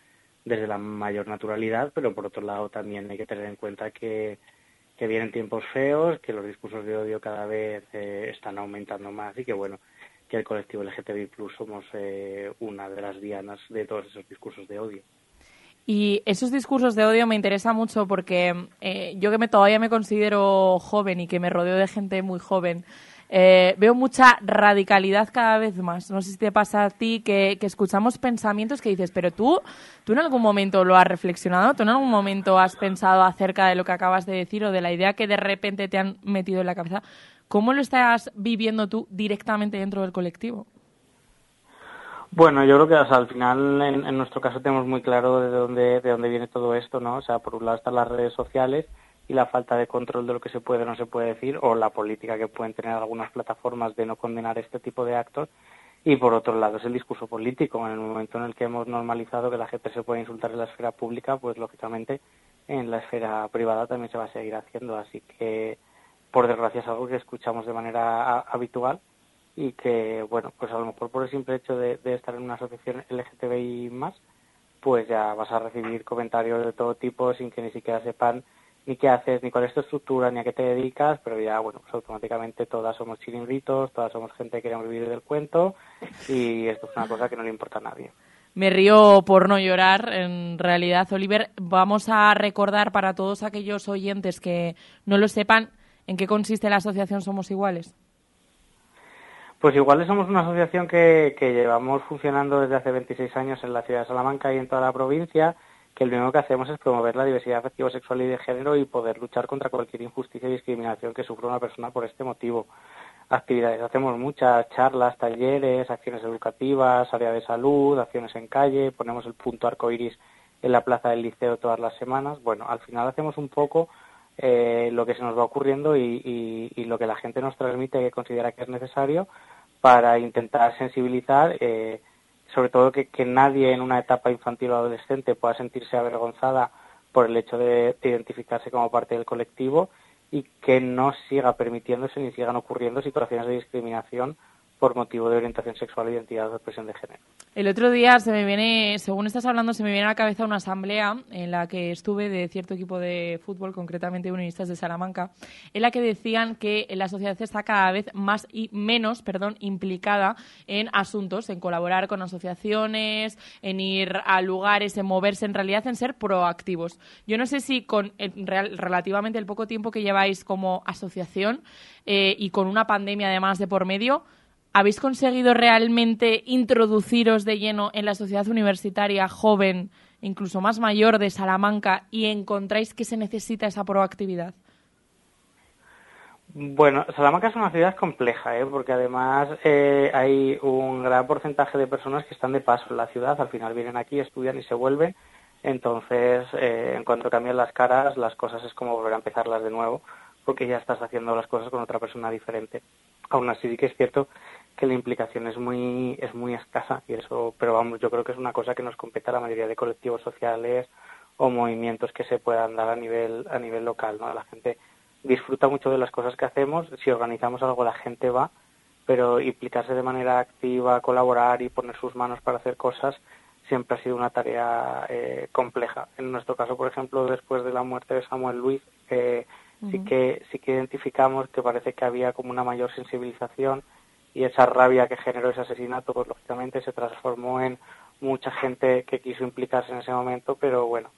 desde la mayor naturalidad, pero por otro lado también hay que tener en cuenta que, que vienen tiempos feos, que los discursos de odio cada vez eh, están aumentando más y que bueno, que el colectivo LGTBI Plus somos eh, una de las dianas de todos esos discursos de odio. Y esos discursos de odio me interesan mucho porque eh, yo que me, todavía me considero joven y que me rodeo de gente muy joven, eh, veo mucha radicalidad cada vez más. No sé si te pasa a ti que, que escuchamos pensamientos que dices, pero tú, tú en algún momento lo has reflexionado, tú en algún momento has pensado acerca de lo que acabas de decir o de la idea que de repente te han metido en la cabeza. ¿Cómo lo estás viviendo tú directamente dentro del colectivo? Bueno, yo creo que o al final en, en nuestro caso tenemos muy claro de dónde, de dónde viene todo esto, ¿no? O sea, por un lado están las redes sociales y la falta de control de lo que se puede o no se puede decir, o la política que pueden tener algunas plataformas de no condenar este tipo de actos. Y por otro lado es el discurso político. En el momento en el que hemos normalizado que la gente se puede insultar en la esfera pública, pues lógicamente en la esfera privada también se va a seguir haciendo. Así que, por desgracia, es algo que escuchamos de manera a- habitual y que, bueno, pues a lo mejor por el simple hecho de, estar en una asociación LGTBI más, pues ya vas a recibir comentarios de todo tipo sin que ni siquiera sepan ni qué haces, ni cuál es tu estructura, ni a qué te dedicas, pero ya, bueno, pues automáticamente todas somos chiringuitos, todas somos gente que queremos vivir del cuento y esto es una cosa que no le importa a nadie. Me río por no llorar, en realidad, Oliver. Vamos a recordar para todos aquellos oyentes que no lo sepan en qué consiste la asociación Somos Iguales. Pues igual somos una asociación que, llevamos funcionando desde hace 26 años en la ciudad de Salamanca y en toda la provincia, que lo único que hacemos es promover la diversidad afectivo-sexual y de género y poder luchar contra cualquier injusticia y discriminación que sufra una persona por este motivo. Actividades, hacemos muchas charlas, talleres, acciones educativas, área de salud, acciones en calle, ponemos el punto arcoiris en la plaza del liceo todas las semanas. Bueno, al final hacemos un poco eh, lo que se nos va ocurriendo y, y- y lo que la gente nos transmite que considera que es necesario para intentar sensibilizar, eh, sobre todo que, nadie en una etapa infantil o adolescente pueda sentirse avergonzada por el hecho de, de identificarse como parte del colectivo y que no siga permitiéndose ni sigan ocurriendo situaciones de discriminación por motivo de orientación sexual identidad o expresión de género. El otro día se me viene, según estás hablando, se me viene a la cabeza una asamblea en la que estuve de cierto equipo de fútbol, concretamente unionistas de Salamanca, en la que decían que la sociedad está cada vez más y menos, perdón, implicada en asuntos, en colaborar con asociaciones, en ir a lugares, en moverse, en realidad en ser proactivos. Yo no sé si con el real- relativamente el poco tiempo que lleváis como asociación eh, y con una pandemia además de por medio, ¿Habéis conseguido realmente introduciros de lleno en la sociedad universitaria joven, incluso más mayor de Salamanca, y encontráis que se necesita esa proactividad? Bueno, Salamanca es una ciudad compleja, ¿eh? porque además eh, hay un gran porcentaje de personas que están de paso en la ciudad, al final vienen aquí, estudian y se vuelven, entonces eh, en cuanto cambian las caras, las cosas es como volver a empezarlas de nuevo, porque ya estás haciendo las cosas con otra persona diferente. Aún así sí que es cierto que la implicación es muy es muy escasa y eso, pero vamos, yo creo que es una cosa que nos compete a la mayoría de colectivos sociales o movimientos que se puedan dar a nivel a nivel local, ¿no? La gente disfruta mucho de las cosas que hacemos, si organizamos algo la gente va, pero implicarse de manera activa, colaborar y poner sus manos para hacer cosas siempre ha sido una tarea eh, compleja. En nuestro caso, por ejemplo, después de la muerte de Samuel Luis, eh, sí que sí que identificamos que parece que había como una mayor sensibilización y esa rabia que generó ese asesinato, pues lógicamente se transformó en mucha gente que quiso implicarse en ese momento, pero bueno,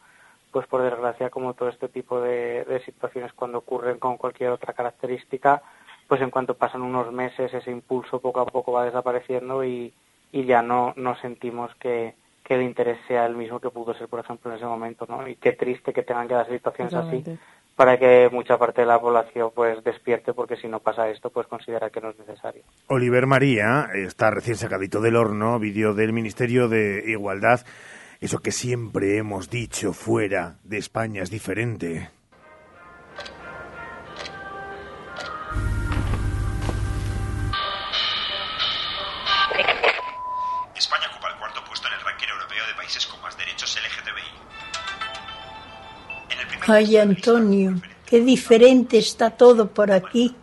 pues por desgracia como todo este tipo de, situaciones cuando ocurren con cualquier otra característica, pues en cuanto pasan unos meses ese impulso poco a poco va desapareciendo y, y ya no, no sentimos que, que el interés sea el mismo que pudo ser, por ejemplo, en ese momento, ¿no? Y qué triste que tengan que dar situaciones así. Para que mucha parte de la población pues despierte porque si no pasa esto pues considera que no es necesario. Oliver María está recién sacadito del horno, vídeo del Ministerio de Igualdad. Eso que siempre hemos dicho fuera de España es diferente. Ay, Antonio, qué diferente está todo por aquí.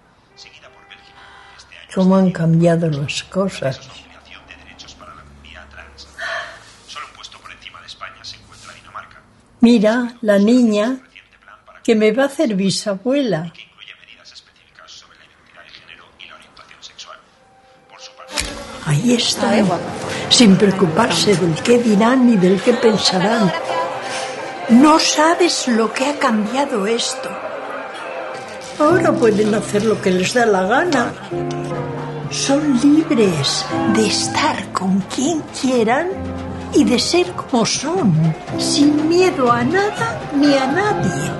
Cómo han cambiado las cosas. Mira, la niña que me va a hacer bisabuela. Ahí está, sin preocuparse del qué dirán ni del qué pensarán. No sabes lo que ha cambiado esto. Ahora pueden hacer lo que les da la gana. Son libres de estar con quien quieran y de ser como son, sin miedo a nada ni a nadie.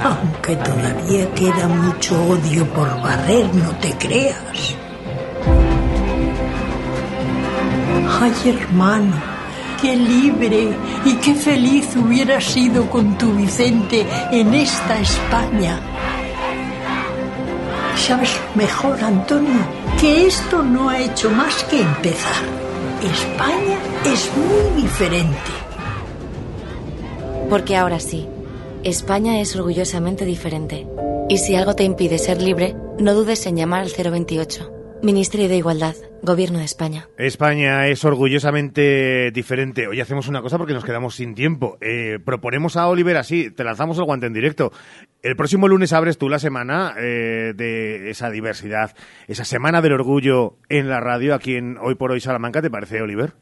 Aunque todavía queda mucho odio por barrer, no te creas. Ay, hermano, qué libre y qué feliz hubieras sido con tu Vicente en esta España. ¿Sabes mejor, Antonio? Que esto no ha hecho más que empezar. España es muy diferente. Porque ahora sí, España es orgullosamente diferente. Y si algo te impide ser libre, no dudes en llamar al 028. Ministerio de Igualdad, Gobierno de España. España es orgullosamente diferente. Hoy hacemos una cosa porque nos quedamos sin tiempo. Eh, proponemos a Oliver así, te lanzamos el guante en directo. El próximo lunes abres tú la semana eh, de esa diversidad, esa semana del orgullo en la radio aquí en Hoy por Hoy Salamanca. ¿Te parece, Oliver?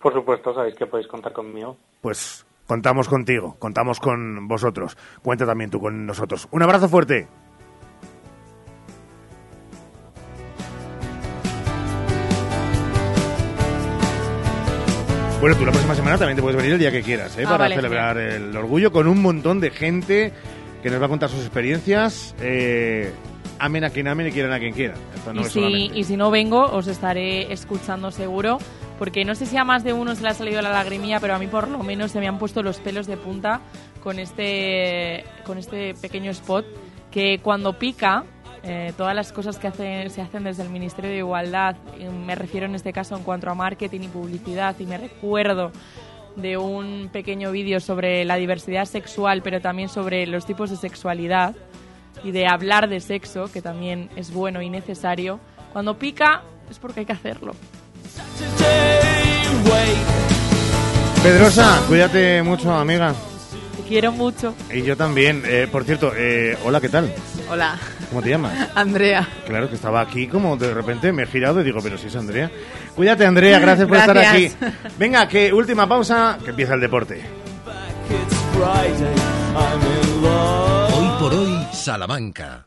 Por supuesto, sabéis que podéis contar conmigo. Pues contamos contigo, contamos con vosotros. Cuenta también tú con nosotros. Un abrazo fuerte. Bueno, tú la próxima semana también te puedes venir el día que quieras, ¿eh? Ah, para vale, celebrar el orgullo con un montón de gente que nos va a contar sus experiencias. Eh, amen a quien amen y quieran a quien quieran. Esto no y, es si, solamente- y si no vengo, os estaré escuchando seguro, porque no sé si a más de uno se le ha salido la lagrimilla, pero a mí por lo menos se me han puesto los pelos de punta con este, con este pequeño spot, que cuando pica, eh, todas las cosas que hacen, se hacen desde el Ministerio de Igualdad, y me refiero en este caso en cuanto a marketing y publicidad, y me recuerdo de un pequeño vídeo sobre la diversidad sexual, pero también sobre los tipos de sexualidad y de hablar de sexo, que también es bueno y necesario. Cuando pica es porque hay que hacerlo. Pedrosa, cuídate mucho, amiga. Te quiero mucho. Y yo también. Eh, por cierto, eh, hola, ¿qué tal? Hola, ¿Cómo te llamas? Andrea. Claro que estaba aquí, como de repente me he girado y digo, pero si es Andrea. Cuídate, Andrea, gracias por estar aquí. Venga, que última pausa, que empieza el deporte. Hoy por hoy, Salamanca.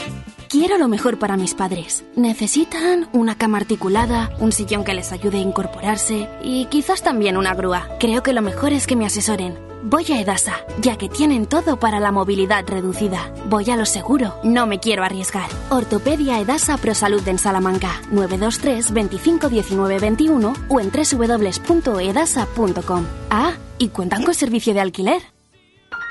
Quiero lo mejor para mis padres. Necesitan una cama articulada, un sillón que les ayude a incorporarse y quizás también una grúa. Creo que lo mejor es que me asesoren. Voy a Edasa, ya que tienen todo para la movilidad reducida. Voy a lo seguro, no me quiero arriesgar. Ortopedia Edasa Prosalud en Salamanca, 923 25 19 21 o en www.edasa.com. Ah, y cuentan con servicio de alquiler.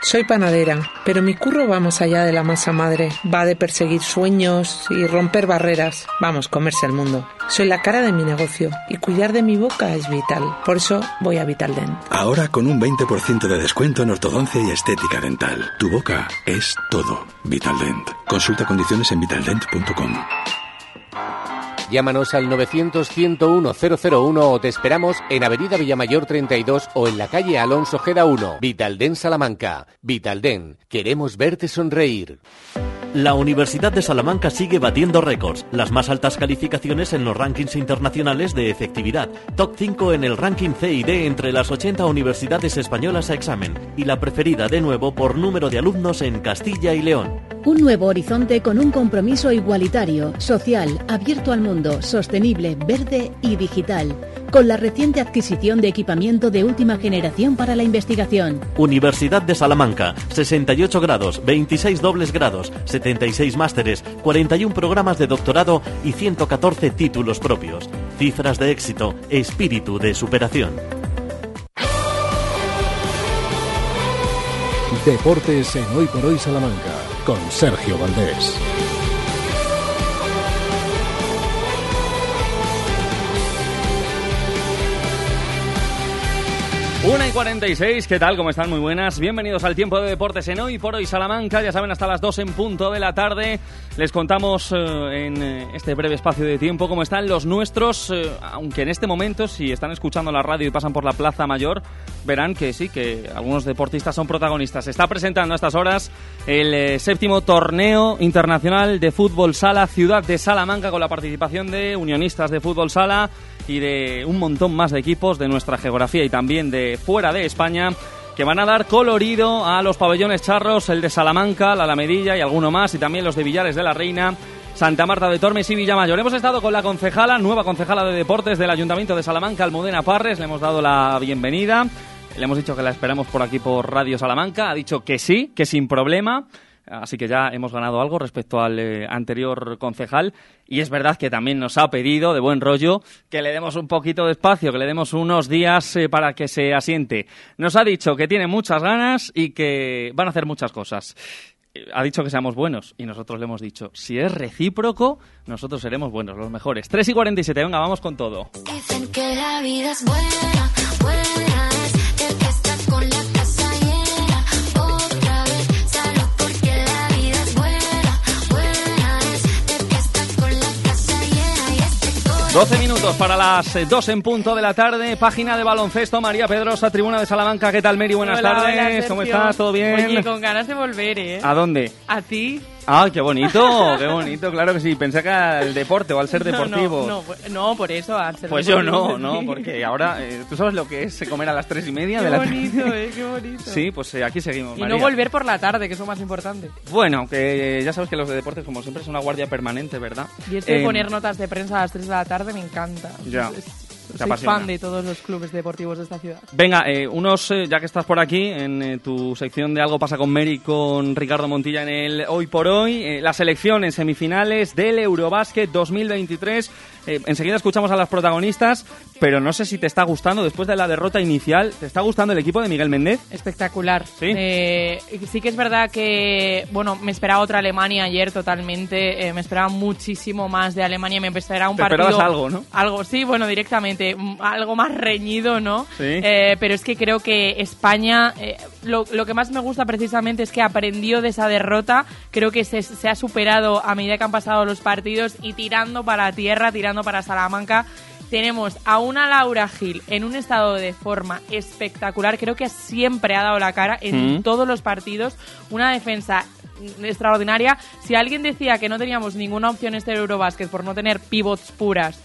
Soy panadera, pero mi curro va más allá de la masa madre. Va de perseguir sueños y romper barreras. Vamos, comerse el mundo. Soy la cara de mi negocio y cuidar de mi boca es vital. Por eso voy a Vitaldent. Ahora con un 20% de descuento en ortodoncia y estética dental. Tu boca es todo. Vitaldent. Consulta condiciones en vitaldent.com. Llámanos al 900-101-001 o te esperamos en Avenida Villamayor 32 o en la calle Alonso Geda 1. Vitalden Salamanca. Vitalden, queremos verte sonreír. La Universidad de Salamanca sigue batiendo récords, las más altas calificaciones en los rankings internacionales de efectividad, top 5 en el ranking CID entre las 80 universidades españolas a examen y la preferida de nuevo por número de alumnos en Castilla y León. Un nuevo horizonte con un compromiso igualitario, social, abierto al mundo, sostenible, verde y digital, con la reciente adquisición de equipamiento de última generación para la investigación. Universidad de Salamanca, 68 grados, 26 dobles grados, 76 másteres, 41 programas de doctorado y 114 títulos propios. Cifras de éxito, espíritu de superación. Deportes en Hoy por Hoy Salamanca con Sergio Valdés. Una y 46, ¿qué tal? ¿Cómo están? Muy buenas. Bienvenidos al tiempo de deportes en hoy por hoy Salamanca. Ya saben, hasta las 2 en punto de la tarde. Les contamos eh, en eh, este breve espacio de tiempo cómo están los nuestros. eh, aunque en este momento, si están escuchando la radio y pasan por la Plaza Mayor, verán que sí, que algunos deportistas son protagonistas. Se está presentando a estas horas el séptimo torneo internacional de fútbol sala Ciudad de Salamanca con la participación de unionistas de fútbol sala y de un montón más de equipos de nuestra geografía y también de fuera de España que van a dar colorido a los pabellones charros, el de Salamanca, la Alamedilla y alguno más, y también los de Villares de la Reina, Santa Marta de Tormes y Villamayor. Hemos estado con la concejala, nueva concejala de deportes del Ayuntamiento de Salamanca, Almudena Parres, le hemos dado la bienvenida, le hemos dicho que la esperamos por aquí por Radio Salamanca, ha dicho que sí, que sin problema. Así que ya hemos ganado algo respecto al eh, anterior concejal. Y es verdad que también nos ha pedido, de buen rollo, que le demos un poquito de espacio, que le demos unos días eh, para que se asiente. Nos ha dicho que tiene muchas ganas y que van a hacer muchas cosas. Eh, Ha dicho que seamos buenos y nosotros le hemos dicho, si es recíproco, nosotros seremos buenos, los mejores. 3 y 47, venga, vamos con todo. Dicen que la vida es buena, 12 minutos para las eh, 2 en punto de la tarde. Página de baloncesto, María Pedrosa, Tribuna de Salamanca. ¿Qué tal, Mary? Buenas Hola, tardes. hola, ¿Cómo estás? ¿Todo bien? Oye, con ganas de volver, ¿eh? ¿A dónde? ¿A ti? Ah, qué bonito, qué bonito, claro que sí. Pensé que al deporte o al ser deportivo. No, no, no, por eso, al ser Pues yo no, no, porque ahora, eh, ¿tú sabes lo que es comer a las tres y media Qué de la bonito, tarde? eh, qué bonito. Sí, pues eh, aquí seguimos, Y María. no volver por la tarde, que es lo más importante. Bueno, que eh, ya sabes que los de deportes, como siempre, es una guardia permanente, ¿verdad? Y esto de Eh, poner notas de prensa a las 3 de la tarde me encanta. Ya, Soy apasiona. fan de todos los clubes deportivos de esta ciudad. Venga, eh, unos, eh, ya que estás por aquí, en eh, tu sección de Algo pasa con Mary con Ricardo Montilla en el Hoy por Hoy, eh, la selección en semifinales del Eurobásquet 2023. Eh, enseguida escuchamos a las protagonistas, pero no sé si te está gustando, después de la derrota inicial, ¿te está gustando el equipo de Miguel Méndez? Espectacular. Sí. Eh, sí que es verdad que, bueno, me esperaba otra Alemania ayer totalmente. eh, me esperaba muchísimo más de Alemania. Me esperaba un Te partido. esperabas algo, ¿no? Algo, sí, bueno, directamente. Algo más reñido, ¿no? Sí. Eh, pero es que creo que España. eh, lo, lo que más me gusta precisamente es que aprendió de esa derrota. Creo que se, se ha superado a medida que han pasado los partidos y tirando para tierra, tirando para Salamanca. Tenemos a una Laura Gil en un estado de forma espectacular. Creo que siempre ha dado la cara en Mm. todos los partidos. Una defensa extraordinaria. Si alguien decía que no teníamos ninguna opción este Eurobásquet por no tener pivots puras,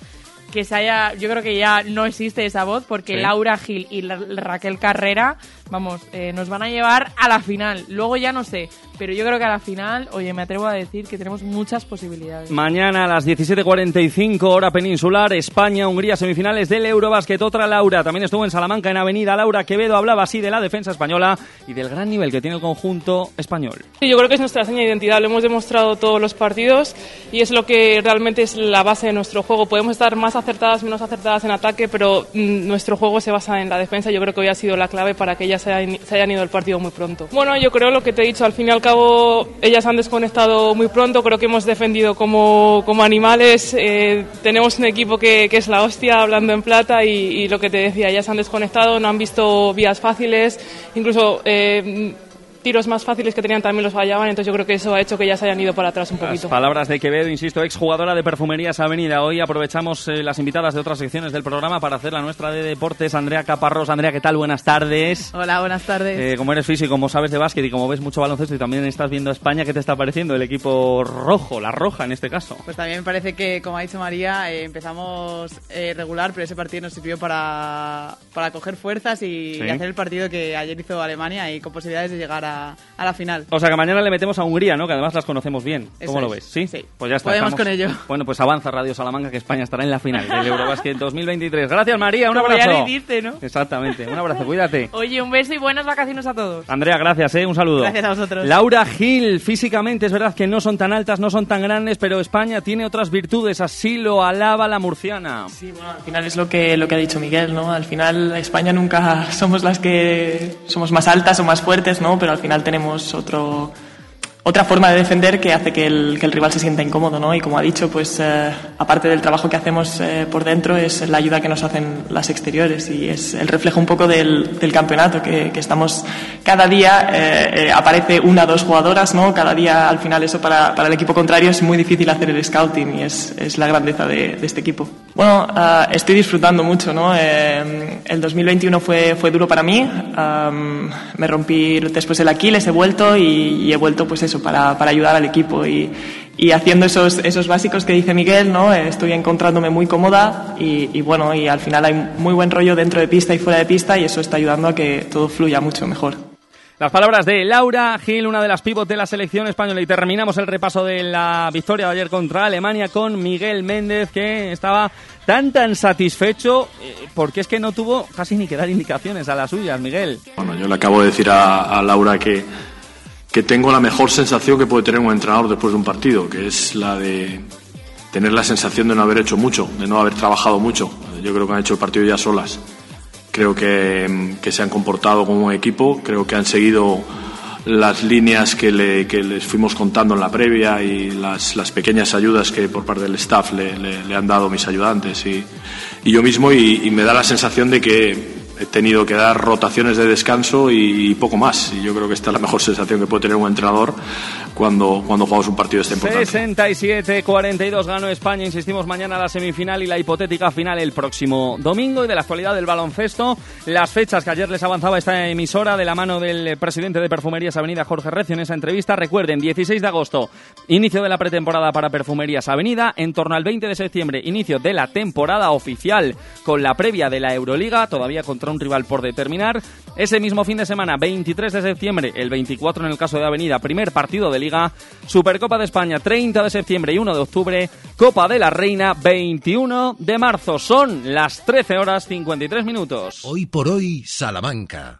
que se haya, yo creo que ya no existe esa voz porque Sí. Laura Gil y la- Raquel Carrera, vamos, eh, nos van a llevar a la final. Luego ya no sé, pero yo creo que a la final, oye, me atrevo a decir que tenemos muchas posibilidades. Mañana a las 17.45 hora peninsular, España, Hungría, semifinales del Eurobásquet. Otra Laura, también estuvo en Salamanca, en Avenida Laura Quevedo, hablaba así de la defensa española y del gran nivel que tiene el conjunto español. Sí, yo creo que es nuestra seña de identidad, lo hemos demostrado todos los partidos y es lo que realmente es la base de nuestro juego. Podemos estar más acertadas, menos acertadas en ataque, pero mm, nuestro juego se basa en la defensa. Yo creo que hoy ha sido la clave para que ellas se hayan, se hayan ido del partido muy pronto. Bueno, yo creo lo que te he dicho, al fin y al cabo ellas han desconectado muy pronto, creo que hemos defendido como, como animales, eh, tenemos un equipo que, que es la hostia, hablando en plata, y, y lo que te decía, ellas han desconectado, no han visto vías fáciles, incluso... eh, tiros más fáciles que tenían también los fallaban, entonces yo creo que eso ha hecho que ya se hayan ido para atrás un Las poquito. palabras de Quevedo, insisto, exjugadora de Perfumerías Avenida. Hoy aprovechamos eh, las invitadas de otras secciones del programa para hacer la nuestra de deportes. Andrea Caparrós. Andrea, ¿qué tal? Buenas tardes. Hola, buenas tardes. Eh, como eres físico, como sabes de básquet y como ves mucho baloncesto y también estás viendo a España, ¿qué te está pareciendo el equipo rojo, la roja en este caso? Pues también me parece que, como ha dicho María, eh, empezamos eh, regular, pero ese partido nos sirvió para, para coger fuerzas y, Sí. y hacer el partido que ayer hizo Alemania y con posibilidades de llegar a, a la final. O sea que mañana le metemos a Hungría, ¿no? Que además las conocemos bien. ¿Cómo Eso lo es. ves? ¿Sí? Pues ya está. Podemos estamos- con ello. Bueno, pues avanza Radio Salamanca que España estará en la final del Eurobasket 2023. Gracias, María. Un Como abrazo. ya dijiste, ¿no? Exactamente. Un abrazo. Cuídate. Oye, un beso y buenas vacaciones a todos. Andrea, gracias, ¿eh? un saludo. Gracias a vosotros. Laura Gil, físicamente es verdad que no son tan altas, no son tan grandes, pero España tiene otras virtudes, así lo alaba la murciana. Sí, bueno, al final es lo que, lo que ha dicho Miguel, ¿no? Al final España nunca somos las que somos más altas o más fuertes, ¿no? Pero al final tenemos otro, otra forma de defender que hace que el, que el rival se sienta incómodo, ¿no? Y como ha dicho, pues eh, aparte del trabajo que hacemos eh, por dentro es la ayuda que nos hacen las exteriores y es el reflejo un poco del, del campeonato que, que estamos cada día eh, eh, aparece una dos jugadoras, ¿no? Cada día al final eso para, para el equipo contrario es muy difícil hacer el scouting y es, es la grandeza de, de este equipo. Bueno, ah, estoy disfrutando mucho, ¿no? Eh, el 2021 fue, fue duro para mí. Am, me rompí después el Aquiles, he vuelto y, y he vuelto, pues eso, para, para ayudar al equipo y, y haciendo esos, esos básicos que dice Miguel, ¿no? Eh, Estoy encontrándome muy cómoda y, y bueno, y al final hay muy buen rollo dentro de pista y fuera de pista y eso está ayudando a que todo fluya mucho mejor. Las palabras de Laura Gil, una de las pivot de la selección española. Y terminamos el repaso de la victoria de ayer contra Alemania con Miguel Méndez, que estaba tan tan satisfecho eh, porque es que no tuvo casi ni que dar indicaciones a las suyas, Miguel. Bueno, yo le acabo de decir a, a Laura que, que tengo la mejor sensación que puede tener un entrenador después de un partido, que es la de tener la sensación de no haber hecho mucho, de no haber trabajado mucho. Yo creo que han hecho el partido ya solas. Creo que, mm, que se han comportado como un equipo, creo que han seguido las líneas que, le- que les fuimos contando en la previa y las, las pequeñas ayudas que por parte del staff le, le- le han dado mis ayudantes y, y yo mismo y, y me da la sensación de que he tenido que dar rotaciones de descanso y, poco más y yo creo que esta es la mejor sensación que puede tener un entrenador cuando, cuando jugamos un partido de esta importancia. 67-42 ganó España. Insistimos mañana la semifinal y la hipotética final el próximo domingo. Y de la actualidad del baloncesto, las fechas que ayer les avanzaba esta emisora de la mano del presidente de Perfumerías Avenida, Jorge Recio, en esa entrevista. Recuerden, 16 de agosto, inicio de la pretemporada para Perfumerías Avenida. En torno al 20 de septiembre, inicio de la temporada oficial con la previa de la Euroliga, todavía un rival por determinar. Ese mismo fin de semana, 23 de septiembre, el 24 en el caso de Avenida, primer partido de Liga, Supercopa de España, 30 de septiembre y 1 de octubre, Copa de la Reina, 21 de marzo. Son las 13 horas 53 minutos. Hoy por hoy, Salamanca.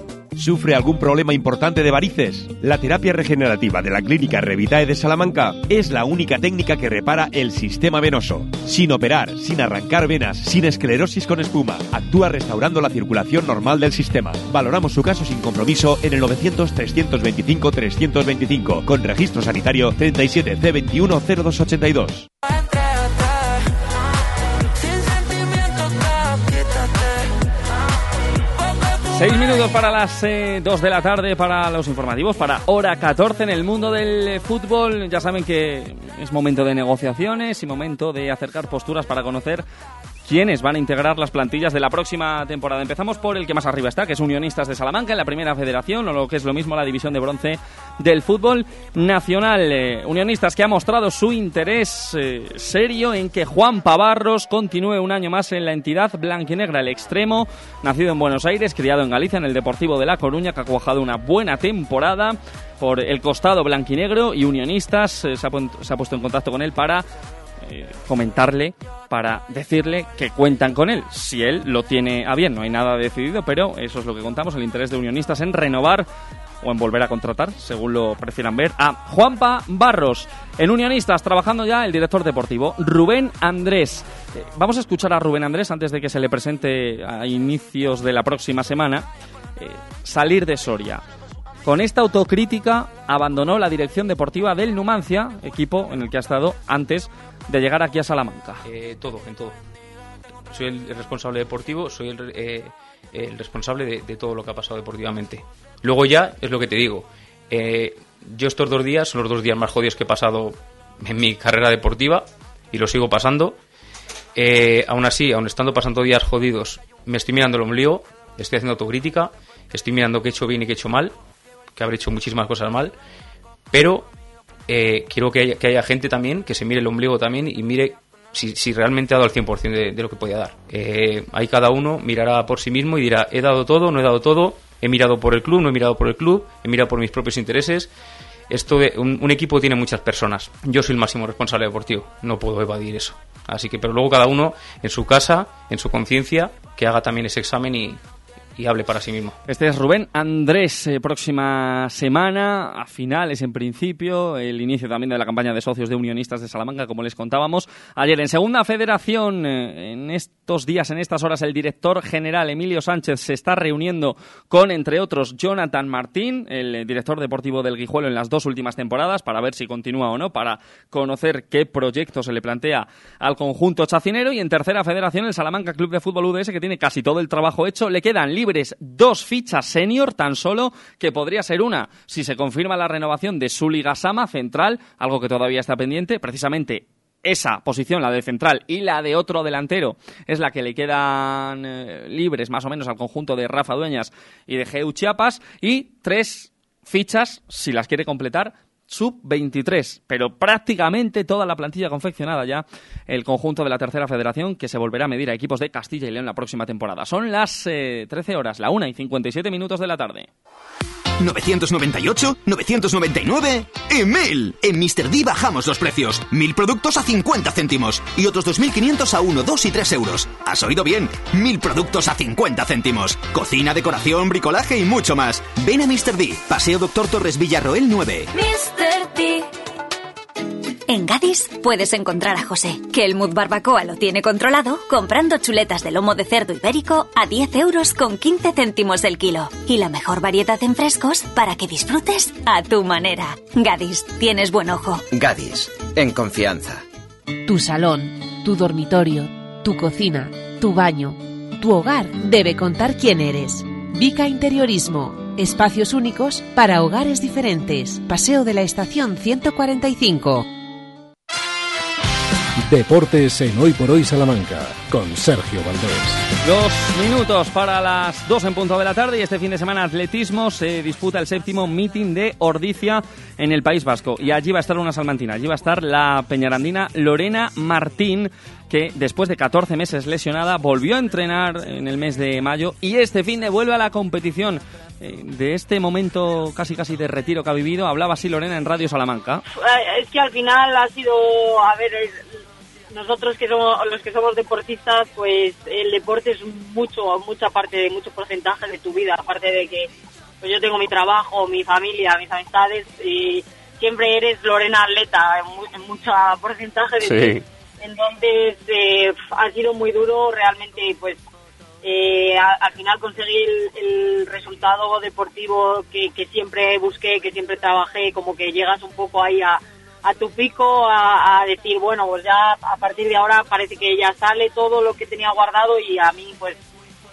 ¿Sufre algún problema importante de varices? La terapia regenerativa de la Clínica Revitae de Salamanca es la única técnica que repara el sistema venoso. Sin operar, sin arrancar venas, sin esclerosis con espuma. Actúa restaurando la circulación normal del sistema. Valoramos su caso sin compromiso en el 900-325-325 con registro sanitario 37 C21 0282. Seis minutos para las eh, 2 de la tarde para los informativos, para hora 14 en el mundo del eh, fútbol. Ya saben que es momento de negociaciones y momento de acercar posturas para conocer quiénes van a integrar las plantillas de la próxima temporada. Empezamos por el que más arriba está, que es Unionistas de Salamanca, en la primera federación, o lo que es lo mismo la división de bronce del fútbol nacional. Eh, Unionistas que ha mostrado su interés eh, serio en que Juan Pavarros continúe un año más en la entidad blanquinegra, el extremo, nacido en Buenos Aires, criado en Galicia, en el Deportivo de La Coruña, que ha cuajado una buena temporada por el costado blanquinegro y Unionistas eh, se, ha pon- se ha puesto en contacto con él para eh, comentarle para decirle que cuentan con él. Si él lo tiene a bien, no hay nada decidido, pero eso es lo que contamos, el interés de unionistas en renovar o en volver a contratar, según lo prefieran ver, a Juanpa Barros. En Unionistas, trabajando ya el director deportivo, Rubén Andrés. Eh, vamos a escuchar a Rubén Andrés antes de que se le presente a inicios de la próxima semana. eh, salir de Soria. Con esta autocrítica abandonó la dirección deportiva del Numancia, equipo en el que ha estado antes de llegar aquí a Salamanca. Eh, todo, en todo. Soy el responsable deportivo, soy el, eh, responsable de, de todo lo que ha pasado deportivamente. Luego ya es lo que te digo. eh, yo estos dos días son los dos días más jodidos que he pasado en mi carrera deportiva y lo sigo pasando. Eh, aún así, aún estando pasando días jodidos, me estoy mirando el ombligo, estoy haciendo autocrítica, estoy mirando qué he hecho bien y qué he hecho mal, que habré hecho muchísimas cosas mal, pero eh, quiero que haya, que haya gente también que se mire el ombligo también y mire si, si realmente ha dado el 100% de, de lo que podía dar. Eh, ahí cada uno mirará por sí mismo y dirá, he dado todo, no he dado todo, he mirado por el club, no he mirado por el club, he mirado por mis propios intereses. Esto un, un equipo tiene muchas personas. Yo soy el máximo responsable deportivo, no puedo evadir eso. Así que, pero luego cada uno en su casa, en su conciencia, que haga también ese examen y, y hable para sí mismo. Este es Rubén Andrés, eh, próxima semana, a finales en principio, el inicio también de la campaña de socios de Unionistas de Salamanca, como les contábamos. Ayer en Segunda Federación, eh, en estos días, en estas horas, el director general Emilio Sánchez se está reuniendo con, entre otros, Jonathan Martín, el eh, director deportivo del Guijuelo en las dos últimas temporadas, para ver si continúa o no, para conocer qué proyecto se le plantea al conjunto chacinero. Y en Tercera Federación, el Salamanca Club de Fútbol UDS, que tiene casi todo el trabajo hecho, le quedan libres dos fichas senior tan solo, que podría ser una si se confirma la renovación de Suli Gasama, central, algo que todavía está pendiente, precisamente esa posición, la de central y la de otro delantero, es la que le quedan eh, libres más o menos al conjunto de Rafa Dueñas y de Geu Chiapas. Y tres fichas, si las quiere completar, sub-23, pero prácticamente toda la plantilla confeccionada ya el conjunto de la tercera federación que se volverá a medir a equipos de Castilla y León la próxima temporada. Son las eh, 13 horas, la 1 y 57 minutos de la tarde. 998, 999 y 1000. En Mr. D bajamos los precios. 1000 productos a 50 céntimos y otros 2500 a 1, 2 y 3 euros. ¿Has oído bien? 1000 productos a 50 céntimos. Cocina, decoración, bricolaje y mucho más. Ven a Mr. D, Paseo Doctor Torres Villarroel 9. Mr. T. En Gadis puedes encontrar a José, que el Mood Barbacoa lo tiene controlado comprando chuletas de lomo de cerdo ibérico a 10 euros con 15 céntimos el kilo. Y la mejor variedad en frescos para que disfrutes a tu manera. Gadis, tienes buen ojo. Gadis, en confianza. Tu salón, tu dormitorio, tu cocina, tu baño, tu hogar debe contar quién eres. Vica Interiorismo. Espacios únicos para hogares diferentes. Paseo de la Estación 145. Deportes en Hoy por Hoy Salamanca con Sergio Valdés. Dos minutos para las dos en punto de la tarde y este fin de semana atletismo se disputa el séptimo meeting de Ordicia en el País Vasco. Y allí va a estar una salmantina, allí va a estar la peñarandina Lorena Martín que después de 14 meses lesionada volvió a entrenar en el mes de mayo y este fin de vuelve a la competición. Eh, de este momento casi casi de retiro que ha vivido hablaba así Lorena en Radio Salamanca. Eh, Es que al final ha sido, a ver, nosotros que somos los que somos deportistas, pues el deporte es mucho, mucha parte, mucho porcentaje de tu vida, aparte de que pues yo tengo mi trabajo, mi familia, mis amistades y siempre eres Lorena atleta en, mu- en mucho porcentaje de Sí. ti. Entonces eh, ha sido muy duro realmente, pues eh, a- al final conseguí el, el resultado deportivo que, que siempre busqué, que siempre trabajé, como que llegas un poco ahí a, a tu pico a, a decir, bueno, pues ya a partir de ahora parece que ya sale todo lo que tenía guardado y a mí pues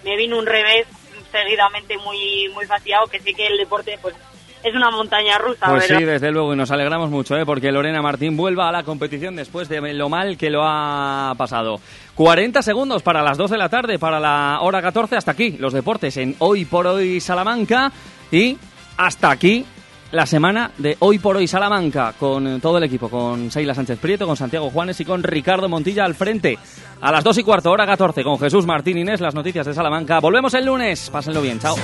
me vino un revés seguidamente muy muy fastidiado, que sí que el deporte pues es una montaña rusa, Pues ¿verdad? sí, desde luego, y nos alegramos mucho, ¿eh? porque Lorena Martín vuelva a la competición después de lo mal que lo ha pasado. 40 segundos para las 2 de la tarde, para la hora 14, hasta aquí los deportes en Hoy por Hoy Salamanca y hasta aquí la semana de Hoy por Hoy Salamanca con todo el equipo, con Seila Sánchez Prieto, con Santiago Juanes y con Ricardo Montilla al frente. A las 2 y cuarto, hora 14, con Jesús Martín Inés, las noticias de Salamanca. Volvemos el lunes, pásenlo bien, chao.